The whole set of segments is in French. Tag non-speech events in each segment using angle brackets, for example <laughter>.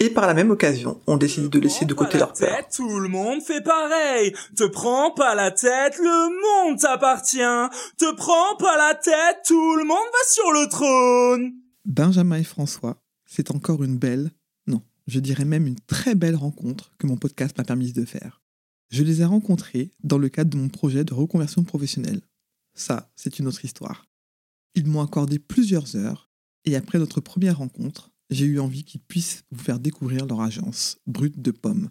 Et par la même occasion, on décide de laisser de côté leur peur. Tout le monde fait pareil. Te prends pas la tête, le monde t'appartient. Te prends pas la tête, tout le monde va sur le trône. Benjamin et François, c'est encore une belle, non, je dirais même une très belle rencontre que mon podcast m'a permis de faire. Je les ai rencontrés dans le cadre de mon projet de reconversion professionnelle. Ça, c'est une autre histoire. Ils m'ont accordé plusieurs heures, et après notre première rencontre, j'ai eu envie qu'ils puissent vous faire découvrir leur agence, Brute de Pommes.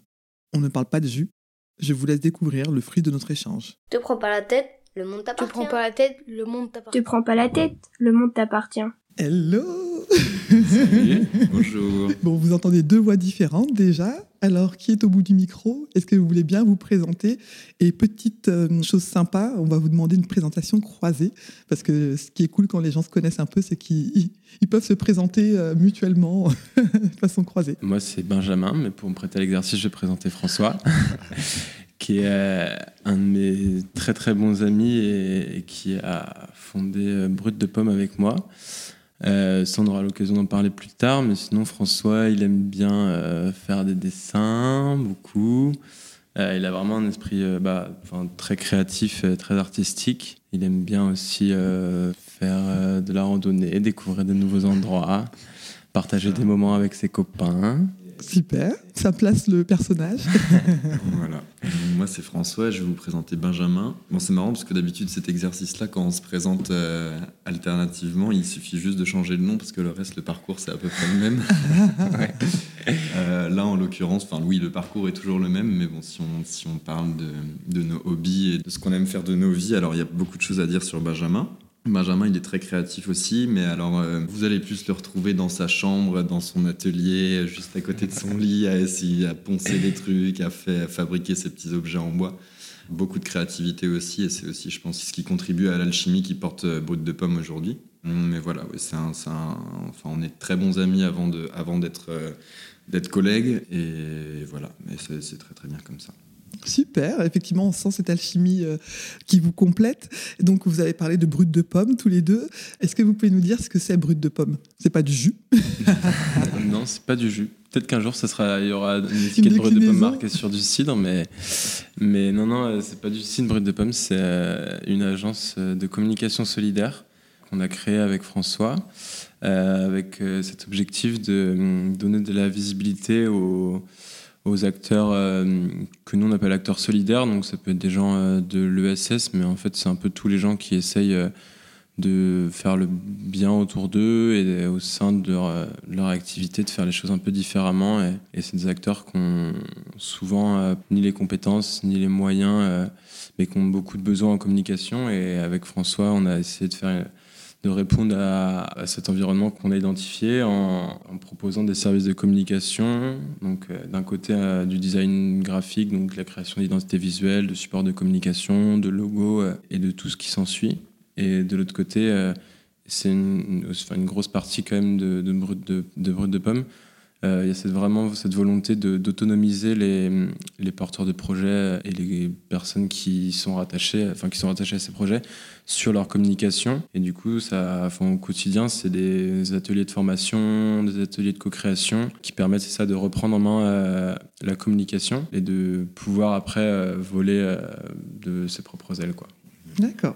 On ne parle pas de jus, je vous laisse découvrir le fruit de notre échange. Te prends pas la tête, le monde t'appartient. Te prends pas la tête, le monde t'appartient. Te prends pas la tête, le monde t'appartient. Hello Salut, bonjour. <laughs> Bon, vous entendez deux voix différentes déjà. Alors, qui est au bout du micro? Est-ce que vous voulez bien vous présenter? Et petite euh, chose sympa, on va vous demander une présentation croisée, parce que ce qui est cool quand les gens se connaissent un peu, c'est qu'ils ils peuvent se présenter euh, mutuellement <laughs> de façon croisée. Moi, c'est Benjamin, mais pour me prêter à l'exercice, je vais présenter François, <laughs> qui est euh, un de mes très très bons amis et, qui a fondé Brut de Pomme avec moi. Euh, on aura l'occasion d'en parler plus tard, mais sinon, François, il aime bien euh, faire des dessins, beaucoup. Euh, il a vraiment un esprit euh, bah, très créatif, très artistique. Il aime bien aussi euh, faire euh, de la randonnée, découvrir de nouveaux endroits, partager des moments avec ses copains. Super, ça place le personnage. <laughs> Voilà. Moi, c'est François, je vais vous présenter Benjamin. Bon, c'est marrant parce que d'habitude, cet exercice-là, quand on se présente euh, alternativement, il suffit juste de changer le nom parce que le reste, le parcours, c'est à peu près le même. <laughs> Euh, là, en l'occurrence, enfin, oui, le parcours est toujours le même, mais bon, si on, si on parle de, de nos hobbies et de ce qu'on aime faire de nos vies, alors il y a beaucoup de choses à dire sur Benjamin. Benjamin, il est très créatif aussi, mais alors euh, vous allez plus le retrouver dans sa chambre, dans son atelier, juste à côté de son <laughs> lit, à essayer à poncer des trucs, à, faire, à fabriquer ses petits objets en bois. Beaucoup de créativité aussi, et c'est aussi, je pense, ce qui contribue à l'alchimie qui porte euh, Brut de Pomme aujourd'hui. Hum, Mais voilà, ouais, c'est un, enfin, on est très bons amis avant de, avant d'être, euh, d'être collègues, et voilà, mais c'est très très bien comme ça. Super, effectivement, on sent cette alchimie euh, qui vous complète. Donc, vous avez parlé de brut de pomme tous les deux. Est-ce que vous pouvez nous dire ce que c'est brut de pomme? C'est pas du jus? <laughs> Non, c'est pas du jus. Peut-être qu'un jour, ça sera, il y aura une étiquette brut de pomme marquée sur du cidre, mais, mais non, non, euh, c'est pas du cidre brut de pomme, c'est euh, une agence de communication solidaire qu'on a créée avec François, euh, avec cet objectif de hum, donner de la visibilité aux, aux acteurs euh, que nous on appelle acteurs solidaires. Donc ça peut être des gens euh, de l'ESS, mais en fait c'est un peu tous les gens qui essayent euh, de faire le bien autour d'eux et au sein de leur, activité de faire les choses un peu différemment. Et, c'est des acteurs qui ont souvent ni les compétences ni les moyens, mais qui ont beaucoup de besoins en communication. Et avec François, on a essayé de faire de répondre à, cet environnement qu'on a identifié en, proposant des services de communication. Donc, euh, d'un côté, euh, du design graphique, donc la création d'identité visuelle, de supports de communication, de logos euh, et de tout ce qui s'ensuit. Et de l'autre côté, c'est une, grosse partie quand même de, de brut de, de, de pomme. Euh, Il y a cette, vraiment cette volonté d'autonomiser les, les porteurs de projets et les personnes qui sont rattachées, enfin qui sont rattachées à ces projets sur leur communication. Et du coup, ça, au quotidien, c'est des ateliers de formation, des ateliers de co-création qui permettent ça de reprendre en main euh, la communication et de pouvoir après euh, voler de ses propres ailes, quoi. D'accord.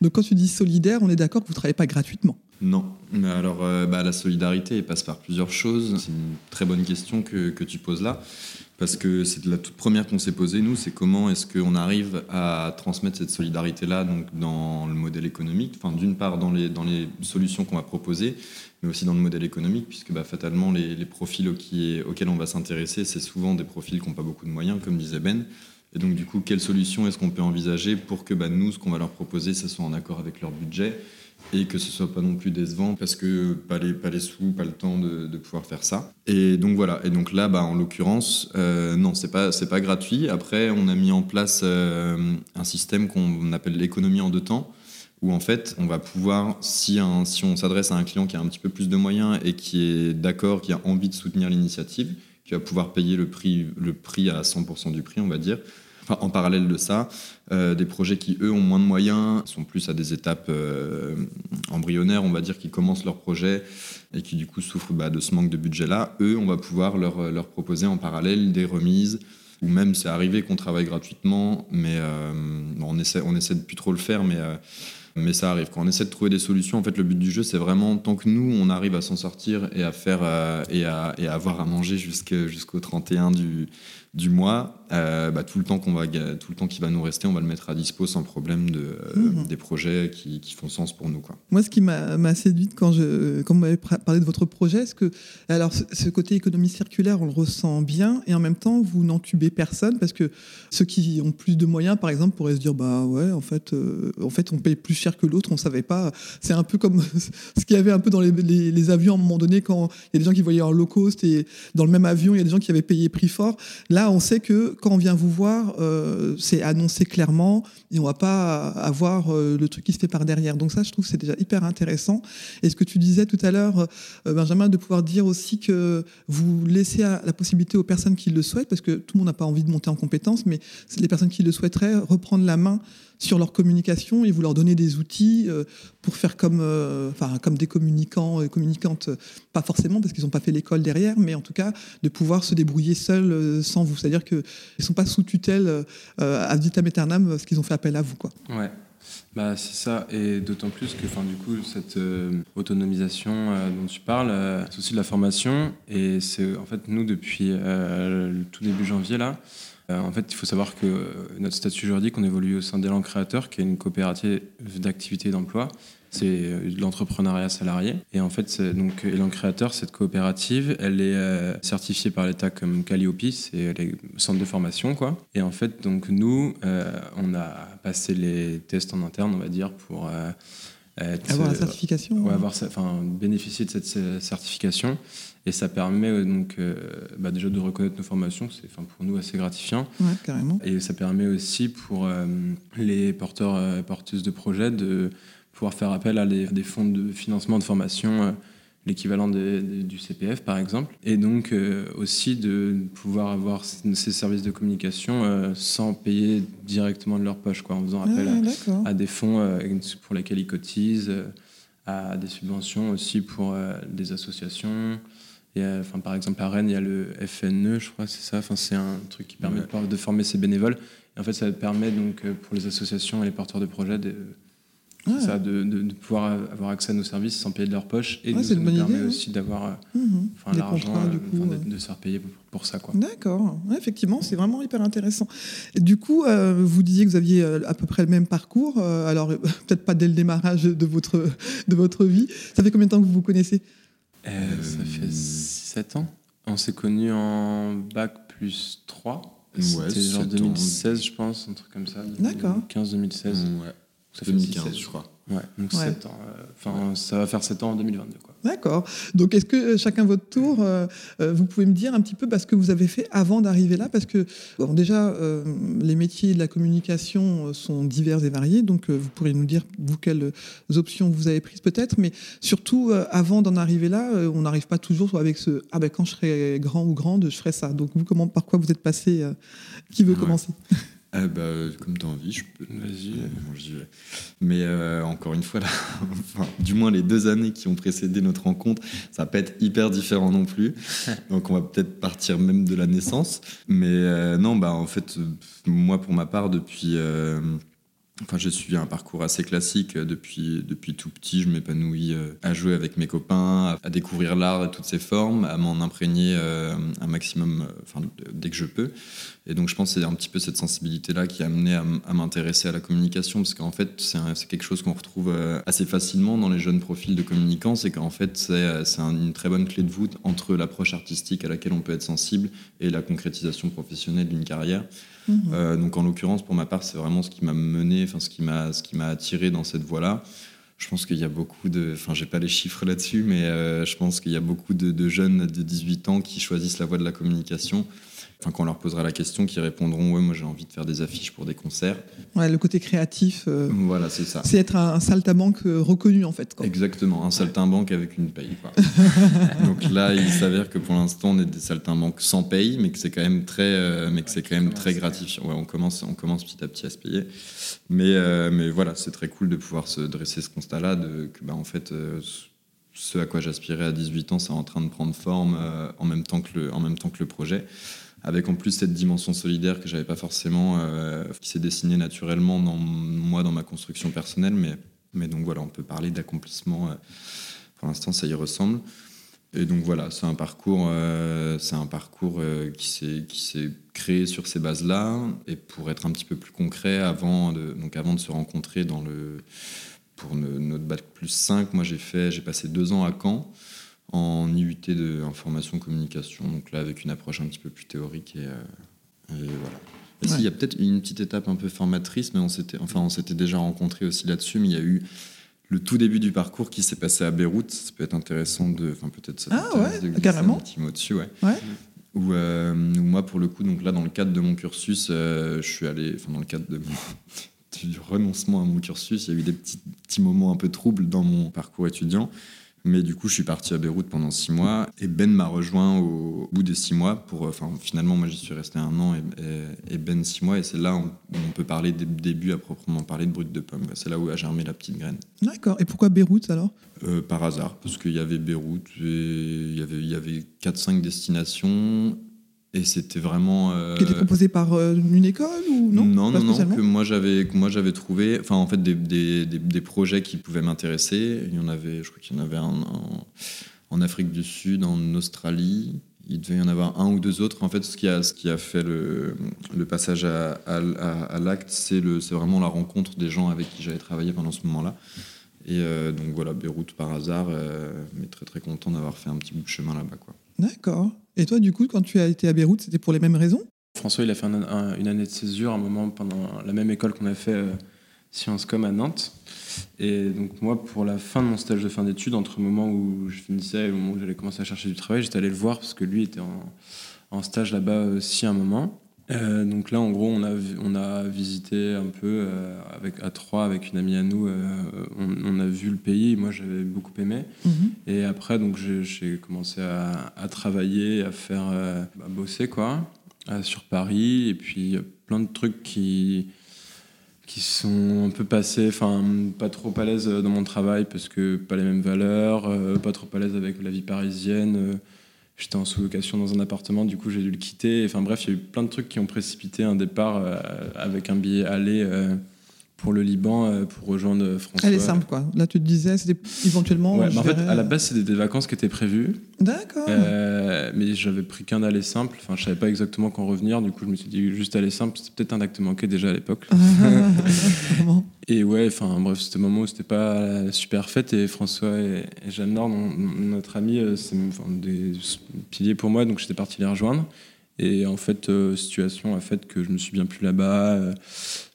Donc, quand tu dis solidaire, on est d'accord que vous ne travaillez pas gratuitement? Non, mais alors euh, bah, la solidarité elle passe par plusieurs choses. C'est une très bonne question que, tu poses là, parce que c'est la toute première qu'on s'est posée, nous, c'est comment est-ce qu'on arrive à transmettre cette solidarité-là donc, dans le modèle économique, enfin d'une part dans les, dans les solutions qu'on va proposer, mais aussi dans le modèle économique, puisque bah, fatalement les, profils auxquels on va s'intéresser, c'est souvent des profils qui n'ont pas beaucoup de moyens, comme disait Ben. Et donc du coup, quelle solution est-ce qu'on peut envisager pour que bah, nous, ce qu'on va leur proposer, ça soit en accord avec leur budget et que ce soit pas non plus décevant parce que pas les, pas les sous, pas le temps de, pouvoir faire ça. Et donc voilà. Et donc là, bah, en l'occurrence, euh, non, c'est pas, pas gratuit. Après, on a mis en place euh, un système qu'on appelle l'économie en deux temps où en fait on va pouvoir, si, un, si on s'adresse à un client qui a un petit peu plus de moyens et qui est d'accord, qui a envie de soutenir l'initiative, qui va pouvoir payer le prix, le prix à 100% du prix, on va dire. En parallèle de ça, euh, des projets qui, eux, ont moins de moyens, sont plus à des étapes euh, embryonnaires, on va dire, qui commencent leur projet et qui, du coup, souffrent bah, de ce manque de budget-là. Eux, on va pouvoir leur, leur proposer en parallèle des remises, ou même c'est arrivé qu'on travaille gratuitement, mais euh, on, essaie, on essaie de plus trop le faire, mais euh, mais ça arrive. Quand on essaie de trouver des solutions, en fait, le but du jeu, c'est vraiment tant que nous, on arrive à s'en sortir et à faire euh, et, à, et à avoir à manger jusqu'au 31 du, du mois, euh, bah, tout le temps qu'on va tout le temps qui va nous rester, on va le mettre à dispo sans problème de euh, Mhm. des projets qui, qui font sens pour nous quoi. Moi, ce qui m'a séduite quand, je, quand vous m'avez parlé de votre projet, c'est que alors, ce, ce côté économie circulaire, on le ressent bien, et en même temps, vous n'entubez personne, parce que ceux qui ont plus de moyens, par exemple, pourraient se dire bah ouais, en fait, euh, en fait on paye plus cher que l'autre, on savait pas. C'est un peu comme <laughs> ce qu'il y avait un peu dans les, les- les avions à un moment donné, quand il y a des gens qui voyaient en low cost, et dans le même avion, il y a des gens qui avaient payé prix fort. Là, on sait que quand on vient vous voir, euh, c'est annoncé clairement et on va pas avoir euh, le truc qui se fait par derrière. Donc ça, je trouve que c'est déjà hyper intéressant. Et ce que tu disais tout à l'heure, euh, Benjamin, de pouvoir dire aussi que vous laissez la possibilité aux personnes qui le souhaitent, parce que tout le monde n'a pas envie de monter en compétences, mais les personnes qui le souhaiteraient reprendre la main sur leur communication et vous leur donner des outils euh, pour faire comme, euh, enfin, comme des communicants et communicantes, euh, pas forcément parce qu'ils n'ont pas fait l'école derrière, mais en tout cas de pouvoir se débrouiller seuls sans vous. C'est-à-dire qu'ils ne sont pas sous tutelle ad vitam aeternam parce qu'ils ont fait appel à vous. Quoi. Ouais. Bah, c'est ça, et d'autant plus que enfin, du coup, cette autonomisation dont tu parles, c'est aussi de la formation. Et c'est en fait, nous, depuis le tout début janvier, là, en fait, il faut savoir que euh, notre statut juridique, on évolue au sein d'Elan Créateur, qui est une coopérative d'activité et d'emploi. C'est euh, de l'entrepreneuriat salarié. Et en fait, donc, Elan Créateur, cette coopérative, elle est euh, certifiée par l'État comme Calliope, c'est les centres de formation, quoi. Et en fait, donc, nous, euh, on a passé les tests en interne, on va dire, pour euh, être, Avoir la euh, certification. ouais. avoir, enfin, bénéficier de cette euh, certification. Et ça permet euh, donc euh, bah, déjà de reconnaître nos formations, c'est pour nous assez gratifiant. Ouais, carrément. Et ça permet aussi pour euh, les porteurs et porteuses de projets de pouvoir faire appel à des, des fonds de financement de formation, l'équivalent du CPF par exemple. Et donc euh, aussi de pouvoir avoir ces services de communication euh, sans payer directement de leur poche, quoi, en faisant appel Ah, à, des fonds euh, pour lesquels ils cotisent, à des subventions aussi pour des associations. Enfin, par exemple, à Rennes, il y a le FNE, je crois, c'est ça. Enfin, c'est un truc qui permet Ouais. de former ses bénévoles. Et en fait, ça permet donc euh, pour les associations et les porteurs de projets de, ça, de, de- de pouvoir avoir accès à nos services sans payer de leur poche. Et Ouais, nous, ça nous permet idée, aussi d'avoir l'argent, de, se faire payer pour, pour ça. Quoi. D'accord, effectivement, c'est vraiment hyper intéressant. Et du coup, euh, vous disiez que vous aviez euh, à peu près le même parcours, alors <laughs> peut-être pas dès le démarrage de votre, de votre vie. Ça fait combien de temps que vous vous connaissez? Euh, ça fait 7 ans. On s'est connus en bac plus 3. Ouais, C'était genre sept ans. 2016, je pense, un truc comme ça. D'accord. 15-2016. Ouais. Ça fait 2015 six, je crois. Ouais, donc Ouais. 7 ans. euh, Enfin, ça va faire 7 ans en 2022. Quoi. D'accord. Donc, est-ce que euh, chacun votre tour, euh, vous pouvez me dire un petit peu bah, ce que vous avez fait avant d'arriver là? Parce que, bon, déjà, euh, les métiers de la communication sont divers et variés. Donc, euh, vous pourriez nous dire, vous, quelles options vous avez prises peut-être. Mais surtout, euh, avant d'en arriver là, euh, on n'arrive pas toujours avec ce Ah ben, quand je serai grand ou grande, je ferai ça. Donc, vous, comment, par quoi vous êtes passé euh, Qui veut Ouais. commencer? Eh bah, comme t'as envie, je peux. Vas-y. Euh. Mais euh, encore une fois, là, <laughs> enfin, du moins les deux années qui ont précédé notre rencontre, ça va pas être hyper différent non plus. <laughs> Donc on va peut-être partir même de la naissance. Mais euh, non, bah en fait, euh, moi pour ma part, depuis. Enfin, j'ai suivi un parcours assez classique euh, depuis, depuis tout petit. Je m'épanouis euh, à jouer avec mes copains, à, découvrir l'art et toutes ses formes, à m'en imprégner euh, un maximum enfin, dès que je peux. Et donc, je pense que c'est un petit peu cette sensibilité-là qui a amené à, m'intéresser à la communication, parce qu'en fait, c'est quelque chose qu'on retrouve assez facilement dans les jeunes profils de communicants, c'est qu'en fait, c'est c'est un- une très bonne clé de voûte entre l'approche artistique à laquelle on peut être sensible et la concrétisation professionnelle d'une carrière. Mhm. Euh, donc en l'occurrence, pour ma part, c'est vraiment ce qui m'a mené, ce qui m'a, ce qui m'a attiré dans cette voie-là. je pense qu'il y a beaucoup de. Enfin, j'ai pas les chiffres là-dessus, mais je pense qu'il y a beaucoup de, jeunes de 18 ans qui choisissent la voie de la communication enfin quand on leur posera la question, qui répondront ouais moi j'ai envie de faire des affiches pour des concerts. Ouais, le côté créatif. Euh, voilà, c'est ça. C'est être un, saltabanque euh, reconnu en fait. Exactement, un saltimbanque avec une paye. <laughs> Donc là, il s'avère que pour l'instant on est des saltimbanques sans paye, mais que c'est quand même très, euh, mais que c'est quand même très gratifiant. Ouais, on commence, on commence petit à petit à se payer. Mais, mais voilà, c'est très cool de pouvoir se dresser ce constat-là, de que bah, en fait ce à quoi j'aspirais à 18 ans, c'est en train de prendre forme en, même temps que le, en même temps que le projet avec en plus cette dimension solidaire que j'avais pas forcément, euh, qui s'est dessinée naturellement dans moi, dans ma construction personnelle. Mais, donc voilà, on peut parler d'accomplissement. Euh, pour l'instant, ça y ressemble. Et donc voilà, c'est un parcours, euh, c'est un parcours qui s'est créé sur ces bases-là. Et pour être un petit peu plus concret, avant de donc avant de se rencontrer dans le pour notre bac plus 5, moi j'ai passé deux ans à Caen en IUT de information communication, donc là avec une approche un petit peu plus théorique et, euh, voilà. il y a peut-être une petite étape un peu formatrice, mais on s'était, enfin, on s'était déjà rencontré aussi là-dessus, mais il y a eu le tout début du parcours qui s'est passé à Beyrouth. Ça peut être intéressant de, enfin peut-être ça. Ah ouais, carrément. Un petit mot dessus, ouais. ouais. Où, euh, moi, pour le coup, donc là, dans le cadre de mon cursus, euh, je suis allé, enfin dans le cadre de <laughs> du renoncement à mon cursus, il y a eu des petits, petits moments un peu troubles dans mon parcours étudiant. Mais du coup, je suis parti à Beyrouth pendant six mois et Ben m'a rejoint au bout des six mois. Pour, enfin, finalement, moi, j'y suis resté un an et, Ben six mois. Et c'est là où on peut parler des débuts à proprement parler de brut de pomme. C'est là où a germé la petite graine. D'accord. Et pourquoi Beyrouth alors? Euh, Par hasard, parce qu'il y avait Beyrouth, et il y avait, il y avait 4-5 destinations et c'était vraiment. Euh... Qui était composé par euh, une école ou non? Non, non, non. Que moi j'avais, moi j'avais trouvé, enfin en fait des, des, des, projets qui pouvaient m'intéresser. Il y en avait, je crois qu'il y en avait un en, Afrique du Sud, en Australie. Il devait y en avoir un ou deux autres. En fait, ce qui a, ce qui a fait le, le passage à, à, à l'acte, c'est vraiment la rencontre des gens avec qui j'avais travaillé pendant ce moment-là. Et euh, donc voilà, Beyrouth par hasard, euh, mais très très content d'avoir fait un petit bout de chemin là-bas. quoi. D'accord. Et toi, du coup, quand tu as été à Beyrouth, c'était pour les mêmes raisons? François, il a fait une année de césure, un moment pendant la même école qu'on a fait euh, Sciences Com à Nantes. Et donc moi, pour la fin de mon stage de fin d'études, entre le moment où je finissais et le moment où j'allais commencer à chercher du travail, j'étais allé le voir parce que lui était en, en stage là-bas aussi un moment. Euh, donc là, en gros, on a, on a visité un peu euh, avec, à trois avec une amie à nous. Euh, on, a vu le pays. Moi, j'avais beaucoup aimé. Mhm. Et après, donc j'ai commencé à, à, travailler, à faire, à bosser quoi, sur Paris. Et puis plein de trucs qui qui sont un peu passés, enfin pas trop à l'aise dans mon travail parce que pas les mêmes valeurs, pas trop à l'aise avec la vie parisienne j'étais en sous-location dans un appartement, du coup j'ai dû le quitter. Enfin bref, il y a eu plein de trucs qui ont précipité un départ euh, avec un billet aller euh, pour le Liban euh, pour rejoindre François. Elle est simple quoi. Là tu te disais, c'était éventuellement. Ouais, en fait, à la base c'était des vacances qui étaient prévues. D'accord. mais j'avais pris qu'un aller simple. Enfin, je savais pas exactement quand revenir. Du coup, je me suis dit juste aller simple. C'était peut-être un acte manqué déjà à l'époque. <laughs> et ouais, enfin bref, c'était un moment où c'était pas super fête et François et, Jeanne Nord, notre ami, c'est des piliers pour moi. Donc j'étais parti les rejoindre. Et en fait, situation a fait que je me suis bien plus là-bas.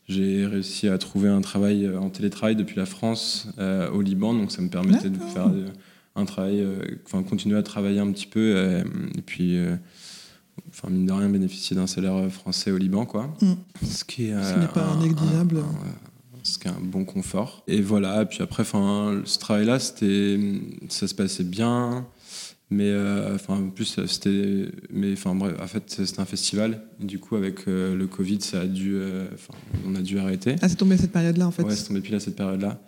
J'ai réussi à trouver un travail euh, en télétravail depuis la France euh, au Liban, donc ça me permettait de faire euh, un travail, enfin continuer à travailler un petit peu et, puis, enfin mine de rien, bénéficier d'un salaire français au Liban, quoi. Mm. Ce qui est, n'est pas un, négligeable. ce qui est un bon confort. Et voilà, puis après, enfin, ce travail-là, c'était, ça se passait bien. Mais euh, enfin, en plus, c'était. Mais enfin, bref, en fait, c'était un festival. du coup, avec euh, le Covid, ça a dû. Euh, on a dû arrêter. Ah, c'est tombé à cette période-là, en fait Ouais, c'est tombé pile à cette période-là.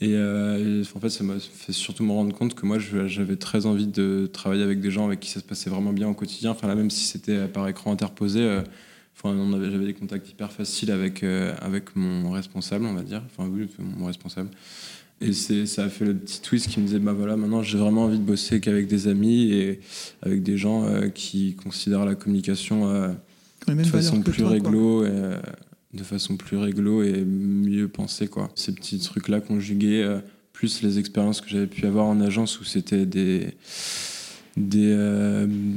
Et, en fait, ça m'a fait surtout me rendre compte que moi, j'avais très envie de travailler avec des gens avec qui ça se passait vraiment bien au quotidien. Enfin, là, même si c'était par écran interposé, enfin, j'avais des contacts hyper faciles avec, avec mon responsable, on va dire. Enfin, oui, mon responsable. Et ça a fait le petit twist qui me disait bah voilà, maintenant j'ai vraiment envie de bosser qu'avec des amis et avec des gens euh, qui considèrent la communication euh, de façon plus réglo. Et, euh, de façon plus réglo et mieux pensée. Quoi. Ces petits trucs-là conjugués, plus les expériences que j'avais pu avoir en agence où c'était des. des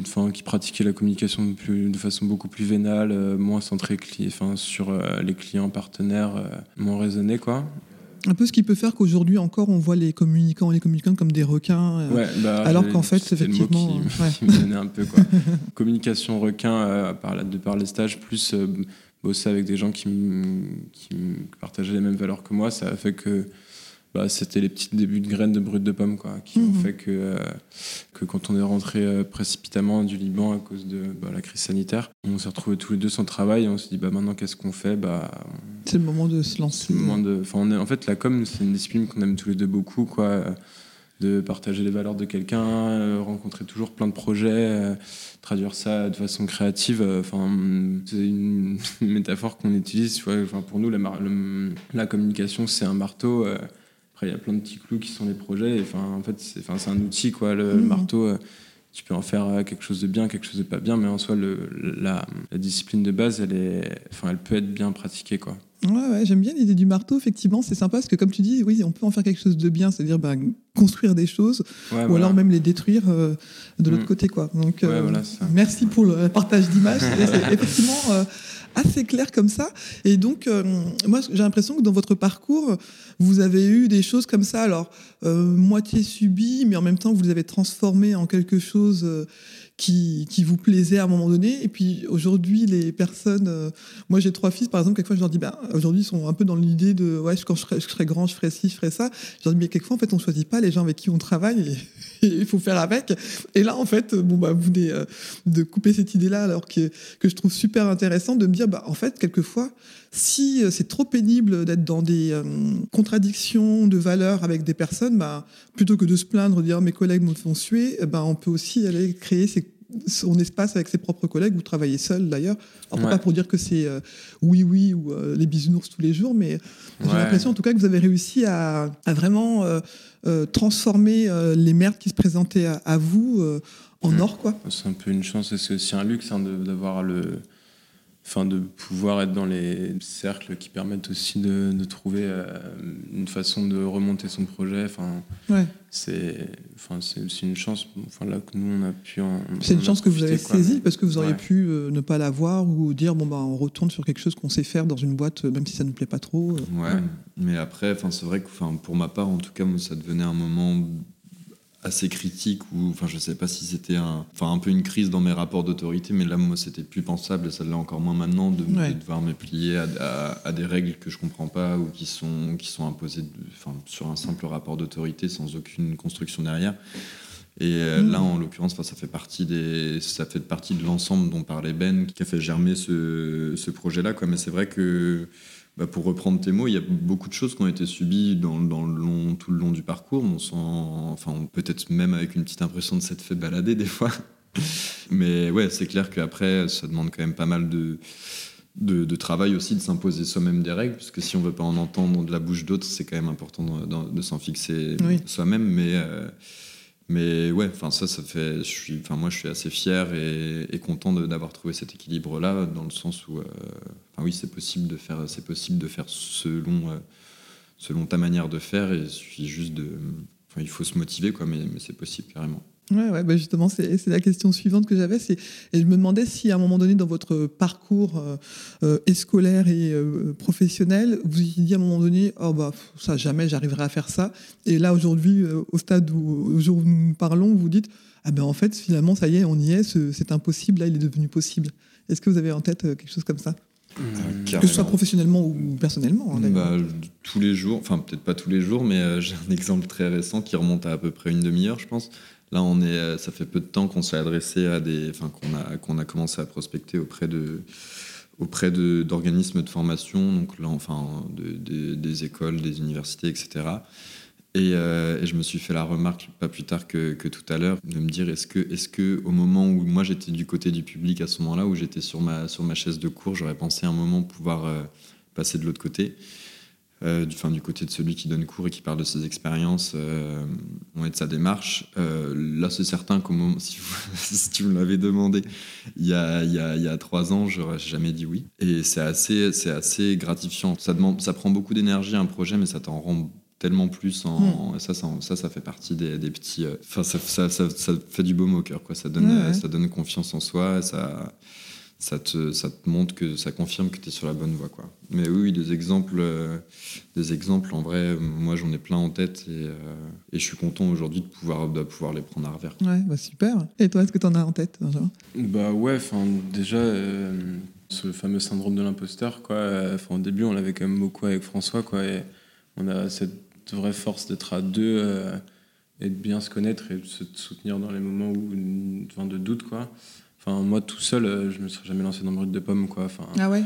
enfin, qui pratiquaient la communication de, de façon beaucoup plus vénale, moins centrée enfin, sur les clients partenaires, moins raisonnée. Quoi. Un peu ce qui peut faire qu'aujourd'hui encore on voit les communicants et les communicants comme des requins, euh, Ouais, bah, alors qu'en fait c'était le mot effectivement, qui, ouais. <laughs> qui me donnait un peu quoi. <laughs> Communication requin euh, par de par les stages, plus euh, bosser avec des gens qui, qui partageaient les mêmes valeurs que moi, ça a fait que bah, c'était les petits débuts de graines de brut de pomme quoi, qui ont Mhm. fait que, euh, que quand on est rentré euh, précipitamment du Liban à cause de bah, la crise sanitaire, on s'est retrouvés tous les deux sans travail et on s'est dit bah maintenant qu'est-ce qu'on fait? Bah c'est le moment de se lancer. c'est le moment de. Enfin, on est- en fait, la com, c'est une discipline qu'on aime tous les deux beaucoup, quoi. euh, De partager les valeurs de quelqu'un, rencontrer toujours plein de projets, traduire ça de façon créative. Enfin, c'est une <laughs> métaphore qu'on utilise. tu vois. Enfin, pour nous, la, mar- le- la communication, c'est un marteau. euh, après, il y a plein de petits clous qui sont les projets. et, Enfin, en fait, c'est enfin, un outil, quoi. Le, le Mhm. marteau. euh, tu peux en faire euh, quelque chose de bien, quelque chose de pas bien, mais en soi, le, la, la discipline de base, elle, est, enfin, elle peut être bien pratiquée. Quoi. Ouais, ouais, j'aime bien l'idée du marteau, effectivement, c'est sympa parce que comme tu dis, oui, on peut en faire quelque chose de bien, c'est-à-dire bah, construire des choses Ouais, ou voilà. alors même les détruire euh, de l'autre Mm. côté. Quoi. Donc, Ouais, voilà, merci pour le partage d'images. Effectivement assez clair comme ça. Et donc, euh, moi, j'ai l'impression que dans votre parcours, vous avez eu des choses comme ça, alors euh, moitié subies, mais en même temps, vous les avez transformées en quelque chose. Qui, vous plaisait à un moment donné. Et puis aujourd'hui, les personnes. euh, moi, j'ai trois fils, par exemple, quelquefois, je leur dis, ben, aujourd'hui, ils sont un peu dans l'idée de, ouais, quand je serai, je serai grand, je ferai ci, je ferai ça. Je leur dis, mais quelquefois, en fait, on choisit pas les gens avec qui on travaille <laughs> et il faut faire avec. Et là, en fait, bon, bah, vous venez euh, de couper cette idée-là, alors que, que je trouve super intéressant de me dire, bah, en fait, quelquefois, si euh, c'est trop pénible d'être dans des euh, contradictions de valeurs avec des personnes, bah, plutôt que de se plaindre, de dire mes collègues me font suer, eh ben, on peut aussi aller créer ses- son espace avec ses propres collègues ou travailler seul d'ailleurs. Alors, Ouais. pas pour dire que c'est euh, oui, oui ou euh, les bisounours tous les jours, mais j'ai l'impression en tout cas que vous avez réussi à, à vraiment euh, transformer les merdes qui se présentaient à, à vous en Mm. or, quoi. C'est un peu une chance et c'est aussi un luxe hein, d'avoir le. Enfin, de pouvoir être dans les cercles qui permettent aussi de, de trouver euh, une façon de remonter son projet. Enfin, Ouais. c'est enfin, c'est aussi une chance enfin, là, que nous, on a pu en. C'est une chance que vous avez saisie parce que vous auriez Ouais. pu euh, ne pas l'avoir ou dire bon bah on retourne sur quelque chose qu'on sait faire dans une boîte euh, même si ça ne nous plaît pas trop. euh. Ouais, mais après, enfin, c'est vrai que, enfin, pour ma part, en tout cas, moi, ça devenait un moment assez critique où, enfin, je sais pas si c'était un, enfin, un peu une crise dans mes rapports d'autorité, mais là, moi, c'était plus pensable et ça l'est encore moins maintenant de, devoir me plier à, à- à des règles que je comprends pas ou qui sont, qui sont imposées, de- enfin, sur un simple rapport d'autorité sans aucune construction derrière. Et euh, Mhm. là, en l'occurrence, enfin, ça fait partie des, ça fait partie de l'ensemble dont parlait Ben, qui a fait germer ce, ce projet-là. Quoi. Mais c'est vrai que, bah, pour reprendre tes mots, il y a beaucoup de choses qui ont été subies dans, dans le long, tout le long du parcours. On sent, enfin, peut-être même avec une petite impression de s'être fait balader des fois. <laughs> Mais ouais, c'est clair qu'après, ça demande quand même pas mal de, de, de travail aussi, de s'imposer soi-même des règles, parce que si on veut pas en entendre de la bouche d'autres, c'est quand même important de, de- de s'en fixer Oui. soi-même. Mais euh, mais ouais, enfin ça, ça fait. Je suis, enfin moi, je suis assez fier et, et content d'avoir trouvé cet équilibre-là, dans le sens où, euh, oui, c'est possible de faire, c'est possible de faire selon euh, selon ta manière de faire, et il suffit juste de. Il faut se motiver, quoi, mais c'est possible carrément. Ouais, ouais, bah justement, c'est la question suivante que j'avais. Et je me demandais si à un moment donné, dans votre parcours euh, euh, et scolaire et euh, professionnel, vous vous dit à un moment donné, oh bah ça, jamais j'arriverai à faire ça. Et là, aujourd'hui, euh, au stade où, au jour où nous parlons, vous dites, ah ben en fait, finalement, ça y est, on y est, ce- c'est impossible, là, il est devenu possible. Est-ce que vous avez en tête quelque chose comme ça? Que ce soit professionnellement ou personnellement hein. Bah, tous les jours, enfin peut-être pas tous les jours, mais euh, j'ai un <laughs> exemple très récent qui remonte à à peu près une demi-heure, je pense. Là, on est, euh, ça fait peu de temps qu'on s'est adressé à des, enfin qu'on a, qu'on a commencé à prospecter auprès de, auprès de d'organismes de formation, donc là, enfin de- de- des écoles, des universités, etc. Et, euh, et je me suis fait la remarque pas plus tard que, que tout à l'heure de me dire est-ce que, est-ce que au moment où moi j'étais du côté du public à ce moment-là où j'étais sur ma sur ma chaise de cours, j'aurais pensé un moment pouvoir euh, passer de l'autre côté, euh, du, fin, du côté de celui qui donne cours et qui parle de ses expériences euh, et de sa démarche. Euh, là, c'est certain qu'au moment, <laughs> si, vous- si tu me l'avais demandé il y, a, il, y a, il y a trois ans, j'aurais jamais dit oui. Et c'est assez, c'est assez gratifiant. Ça, demande, ça prend beaucoup d'énergie un projet, mais ça t'en rend tellement plus en, et ça, ça ça ça fait partie des, des petits euh, enfin ça, ça, ça, fait du baume au cœur quoi ça donne ça donne confiance en soi ça ça te, ça te montre que ça confirme que tu es sur la bonne voie. Quoi. Mais oui, des exemples, euh, des exemples, en vrai, moi j'en ai plein en tête et, euh, et je suis content aujourd'hui de pouvoir, de pouvoir les prendre à revers. Ouais, bah super. Et toi, est-ce que tu en as en tête Bah ouais, déjà, euh, sur le fameux syndrome de l'imposteur, quoi. au début, on l'avait quand même beaucoup avec François, quoi. Et on a cette vraie force d'être à deux et de bien se connaître et de se soutenir dans les moments où, enfin, de doute, quoi. Enfin, moi, tout seul, euh, je me serais jamais lancé dans le brut de pomme, quoi. Enfin, ah ouais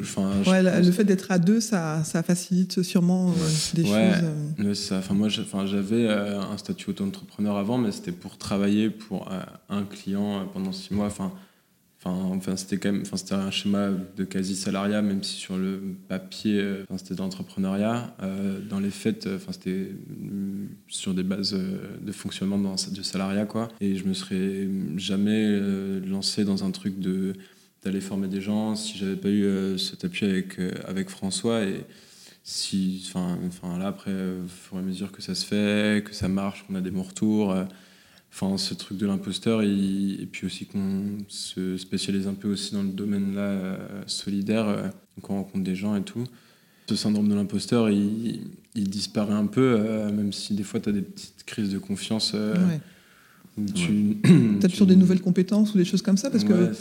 enfin, ouais, Le fait d'être à deux, ça, ça facilite sûrement euh, des ouais, choses. ça. Enfin, moi, j'avais euh, un statut auto-entrepreneur avant, mais c'était pour travailler pour un client pendant six mois. Enfin, Enfin, c'était quand même, enfin, c'était un schéma de quasi salariat, même si sur le papier, euh, c'était de l'entrepreneuriat. Euh, dans les faits, euh, enfin, c'était sur des bases de fonctionnement du salariat, quoi. Et je me serais jamais lancé dans un truc de d'aller former des gens si j'avais pas eu cet appui avec avec François et si, enfin, enfin là après, au fur et à mesure que ça se fait, que ça marche, qu'on a des bons retours enfin ce truc de l'imposteur et, puis aussi qu'on se spécialise un peu aussi dans le domaine là euh, solidaire euh, qu'on rencontre des gens et tout. Ce syndrome de l'imposteur il, il, disparaît un peu euh, même si des fois tu as des petites crises de confiance ouais. tu peut-être sur des nouvelles compétences ou des choses comme ça parce que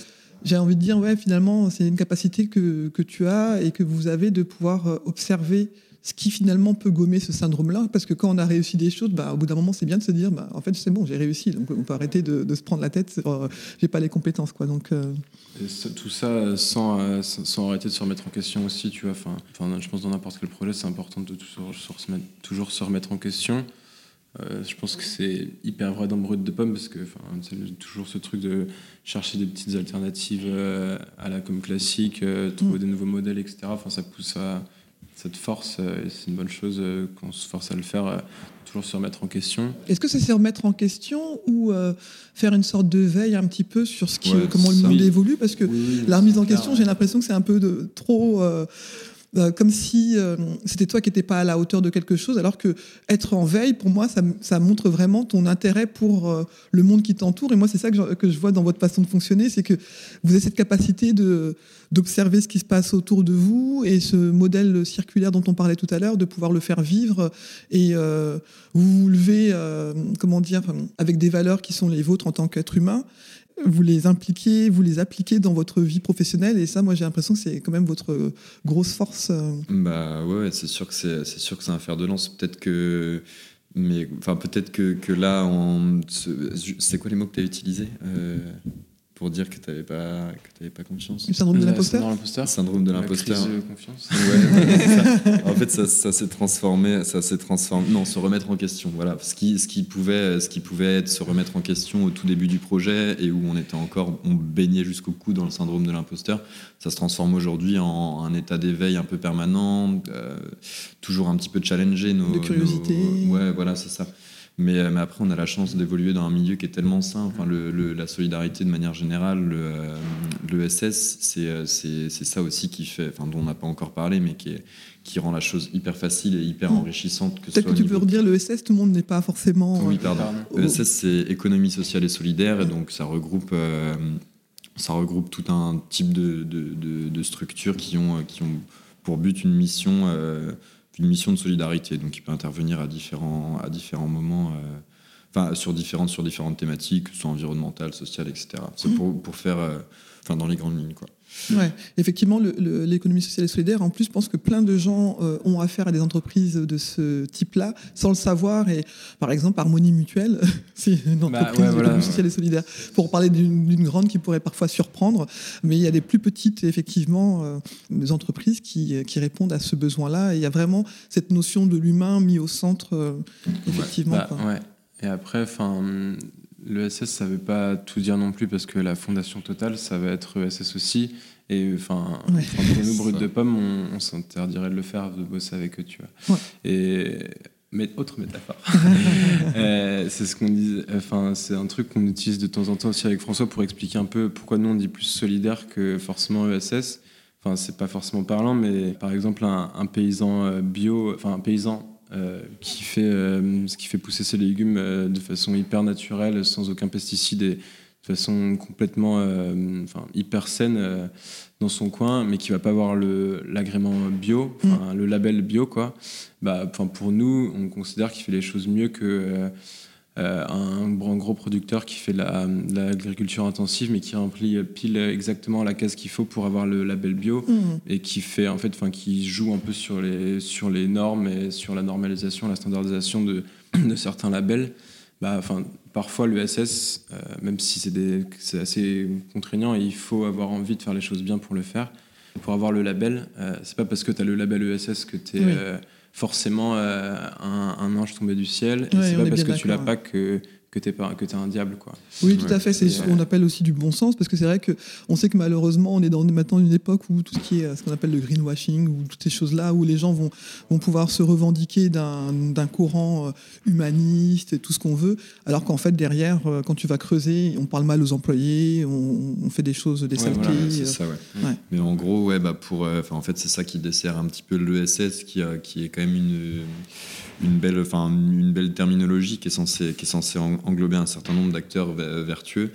j'ai envie de dire ouais finalement c'est une capacité que, que tu as et que vous avez de pouvoir observer ce qui finalement peut gommer ce syndrome-là, parce que quand on a réussi des choses, bah, au bout d'un moment, c'est bien de se dire, bah, en fait, c'est bon, j'ai réussi, donc on peut arrêter de, se prendre la tête, euh, j'ai pas les compétences, quoi. Donc euh. tout ça sans, euh, sans, arrêter de se remettre en question aussi, tu vois. Enfin, enfin je pense dans n'importe quel projet, c'est important de toujours, toujours se remettre en question. je pense que c'est hyper vrai dans Brut de Pomme parce que c'est toujours ce truc de chercher des petites alternatives à la com classique, trouver mm. des nouveaux modèles, etc. Enfin, ça pousse à cette force, euh, c'est une bonne chose euh, qu'on se force à le faire, euh, toujours se remettre en question. Est-ce que c'est se remettre en question ou faire une sorte de veille un petit peu sur ce qui, comment le monde évolue? Parce que la remise en question, j'ai l'impression que c'est un peu de, trop euh, comme si euh, c'était toi qui n'étais pas à la hauteur de quelque chose, alors que être en veille, pour moi, ça, montre vraiment ton intérêt pour euh, le monde qui t'entoure. Et moi, c'est ça que je, vois dans votre façon de fonctionner, c'est que vous avez cette capacité d'observer ce qui se passe autour de vous et ce modèle circulaire dont on parlait tout à l'heure, de pouvoir le faire vivre et vous vous levez, comment dire, avec des valeurs qui sont les vôtres en tant qu'être humain vous les impliquez, vous les appliquez dans votre vie professionnelle. Et ça, moi, j'ai l'impression que c'est quand même votre grosse force. Euh. Bah ouais, c'est sûr que c'est, sûr que c'est un fer de lance. Peut-être que, mais enfin peut-être que, que là, on, c'est quoi les mots que tu as utilisés euh, pour dire que tu n'avais pas, que pas confiance. Le syndrome de l'imposteur Syndrome de l'imposteur. de confiance. Ouais, en fait, ça, ça s'est transformé, ça s'est transformé. Non, se remettre en question. Voilà, ce qui, ce qui pouvait, ce qui pouvait être se remettre en question au tout début du projet et où on était encore, on baignait jusqu'au cou dans le syndrome de l'imposteur, ça se transforme aujourd'hui en un état d'éveil un peu permanent, euh, toujours un petit peu challenger nos. De curiosité. Ouais, voilà, c'est ça. Euh, mais, après, on a la chance d'évoluer dans un milieu qui est tellement sain. Enfin, le, la solidarité de manière générale, le, SS, euh, c'est ça aussi qui fait, enfin, dont on n'a pas encore parlé, mais qui, est, qui rend la chose hyper facile et hyper mmh. enrichissante. Peut-être que tu peux redire le SS, tout le monde n'est pas forcément. Oui, pardon. Le SS, c'est économie sociale et solidaire, et donc ça regroupe. Euh, ça regroupe tout un type de, de, de, structures qui ont, qui ont pour but une mission une mission de solidarité, donc il peut intervenir à différents, à différents moments, euh, enfin sur différentes, sur différentes thématiques, soit environnementales, sociales, etc. C'est mmh. pour, pour faire, euh, enfin dans les grandes lignes, quoi. Ouais, effectivement, l'économie sociale et solidaire, en plus, je pense que plein de gens euh, ont affaire à des entreprises de ce type-là sans le savoir. Et par exemple, Harmonie Mutuelle, <laughs> c'est une bah, entreprise d'économie sociale et solidaire. Pour parler d'une grande qui pourrait parfois surprendre, mais il y a des plus petites, effectivement, euh, des entreprises qui, qui, répondent à ce besoin-là. Et il y a vraiment cette notion de l'humain mis au centre, euh, effectivement. Bah, ouais. Et après, enfin l'ESS, ça ne veut pas tout dire non plus parce que la fondation totale, ça va être ESS aussi. Et enfin, pour nous, brut de pomme, on, s'interdirait de le faire, de bosser avec eux, tu vois. Et mais autre métaphore. <laughs> Euh, c'est ce qu'on dit. Enfin, c'est un truc qu'on utilise de temps en temps aussi avec François pour expliquer un peu pourquoi nous on dit plus solidaire que forcément ESS. Enfin, c'est pas forcément parlant, mais par exemple un, un paysan euh, bio, enfin un paysan euh, qui fait, euh, qui fait pousser ses légumes euh, de façon hyper naturelle, sans aucun pesticide et de façon complètement, euh, enfin hyper saine dans son coin, mais qui va pas avoir l'agrément bio, enfin, le label bio quoi. Bah, pour nous, on considère qu'il fait les choses mieux que un grand gros producteur qui fait de la- l'agriculture intensive, mais qui remplit pile exactement la case qu'il faut pour avoir le label bio Mhm. et qui fait en fait, enfin qui joue un peu sur les sur les normes et sur la normalisation, la standardisation de, <clears throat> de certains labels. Bah, enfin, parfois l'ESS, euh, même si c'est des- c'est assez contraignant et il faut avoir envie de faire les choses bien pour le faire, pour avoir le label, euh, c'est pas parce que tu as le label ESS que tu es Oui. Forcément euh, un, un ange tombé du ciel, et c'est pas parce que tu l'as pas que que t'es pas que t'es un diable quoi. Oui, tout Ouais. à fait. C'est ce qu'on appelle aussi du bon sens, parce que c'est vrai que on sait que malheureusement, on est dans maintenant une époque où tout ce qui est euh, ce qu'on appelle le greenwashing, ou toutes ces choses-là, où les gens vont, vont pouvoir se revendiquer d'un d'un courant euh, humaniste et tout ce qu'on veut, alors qu'en fait, derrière, euh, quand tu vas creuser, on parle mal aux employés, on, on fait des choses, des Ouais, saletés. voilà, euh, ça, ouais. ouais. Mais en gros, ouais, bah pour, euh, enfin, en fait, c'est ça qui dessert un petit peu l'ESS, qui, a- qui est quand même une, une belle, enfin, une belle terminologie qui est censée, qui est censée en- englober un certain nombre d'acteurs ve- vertueux.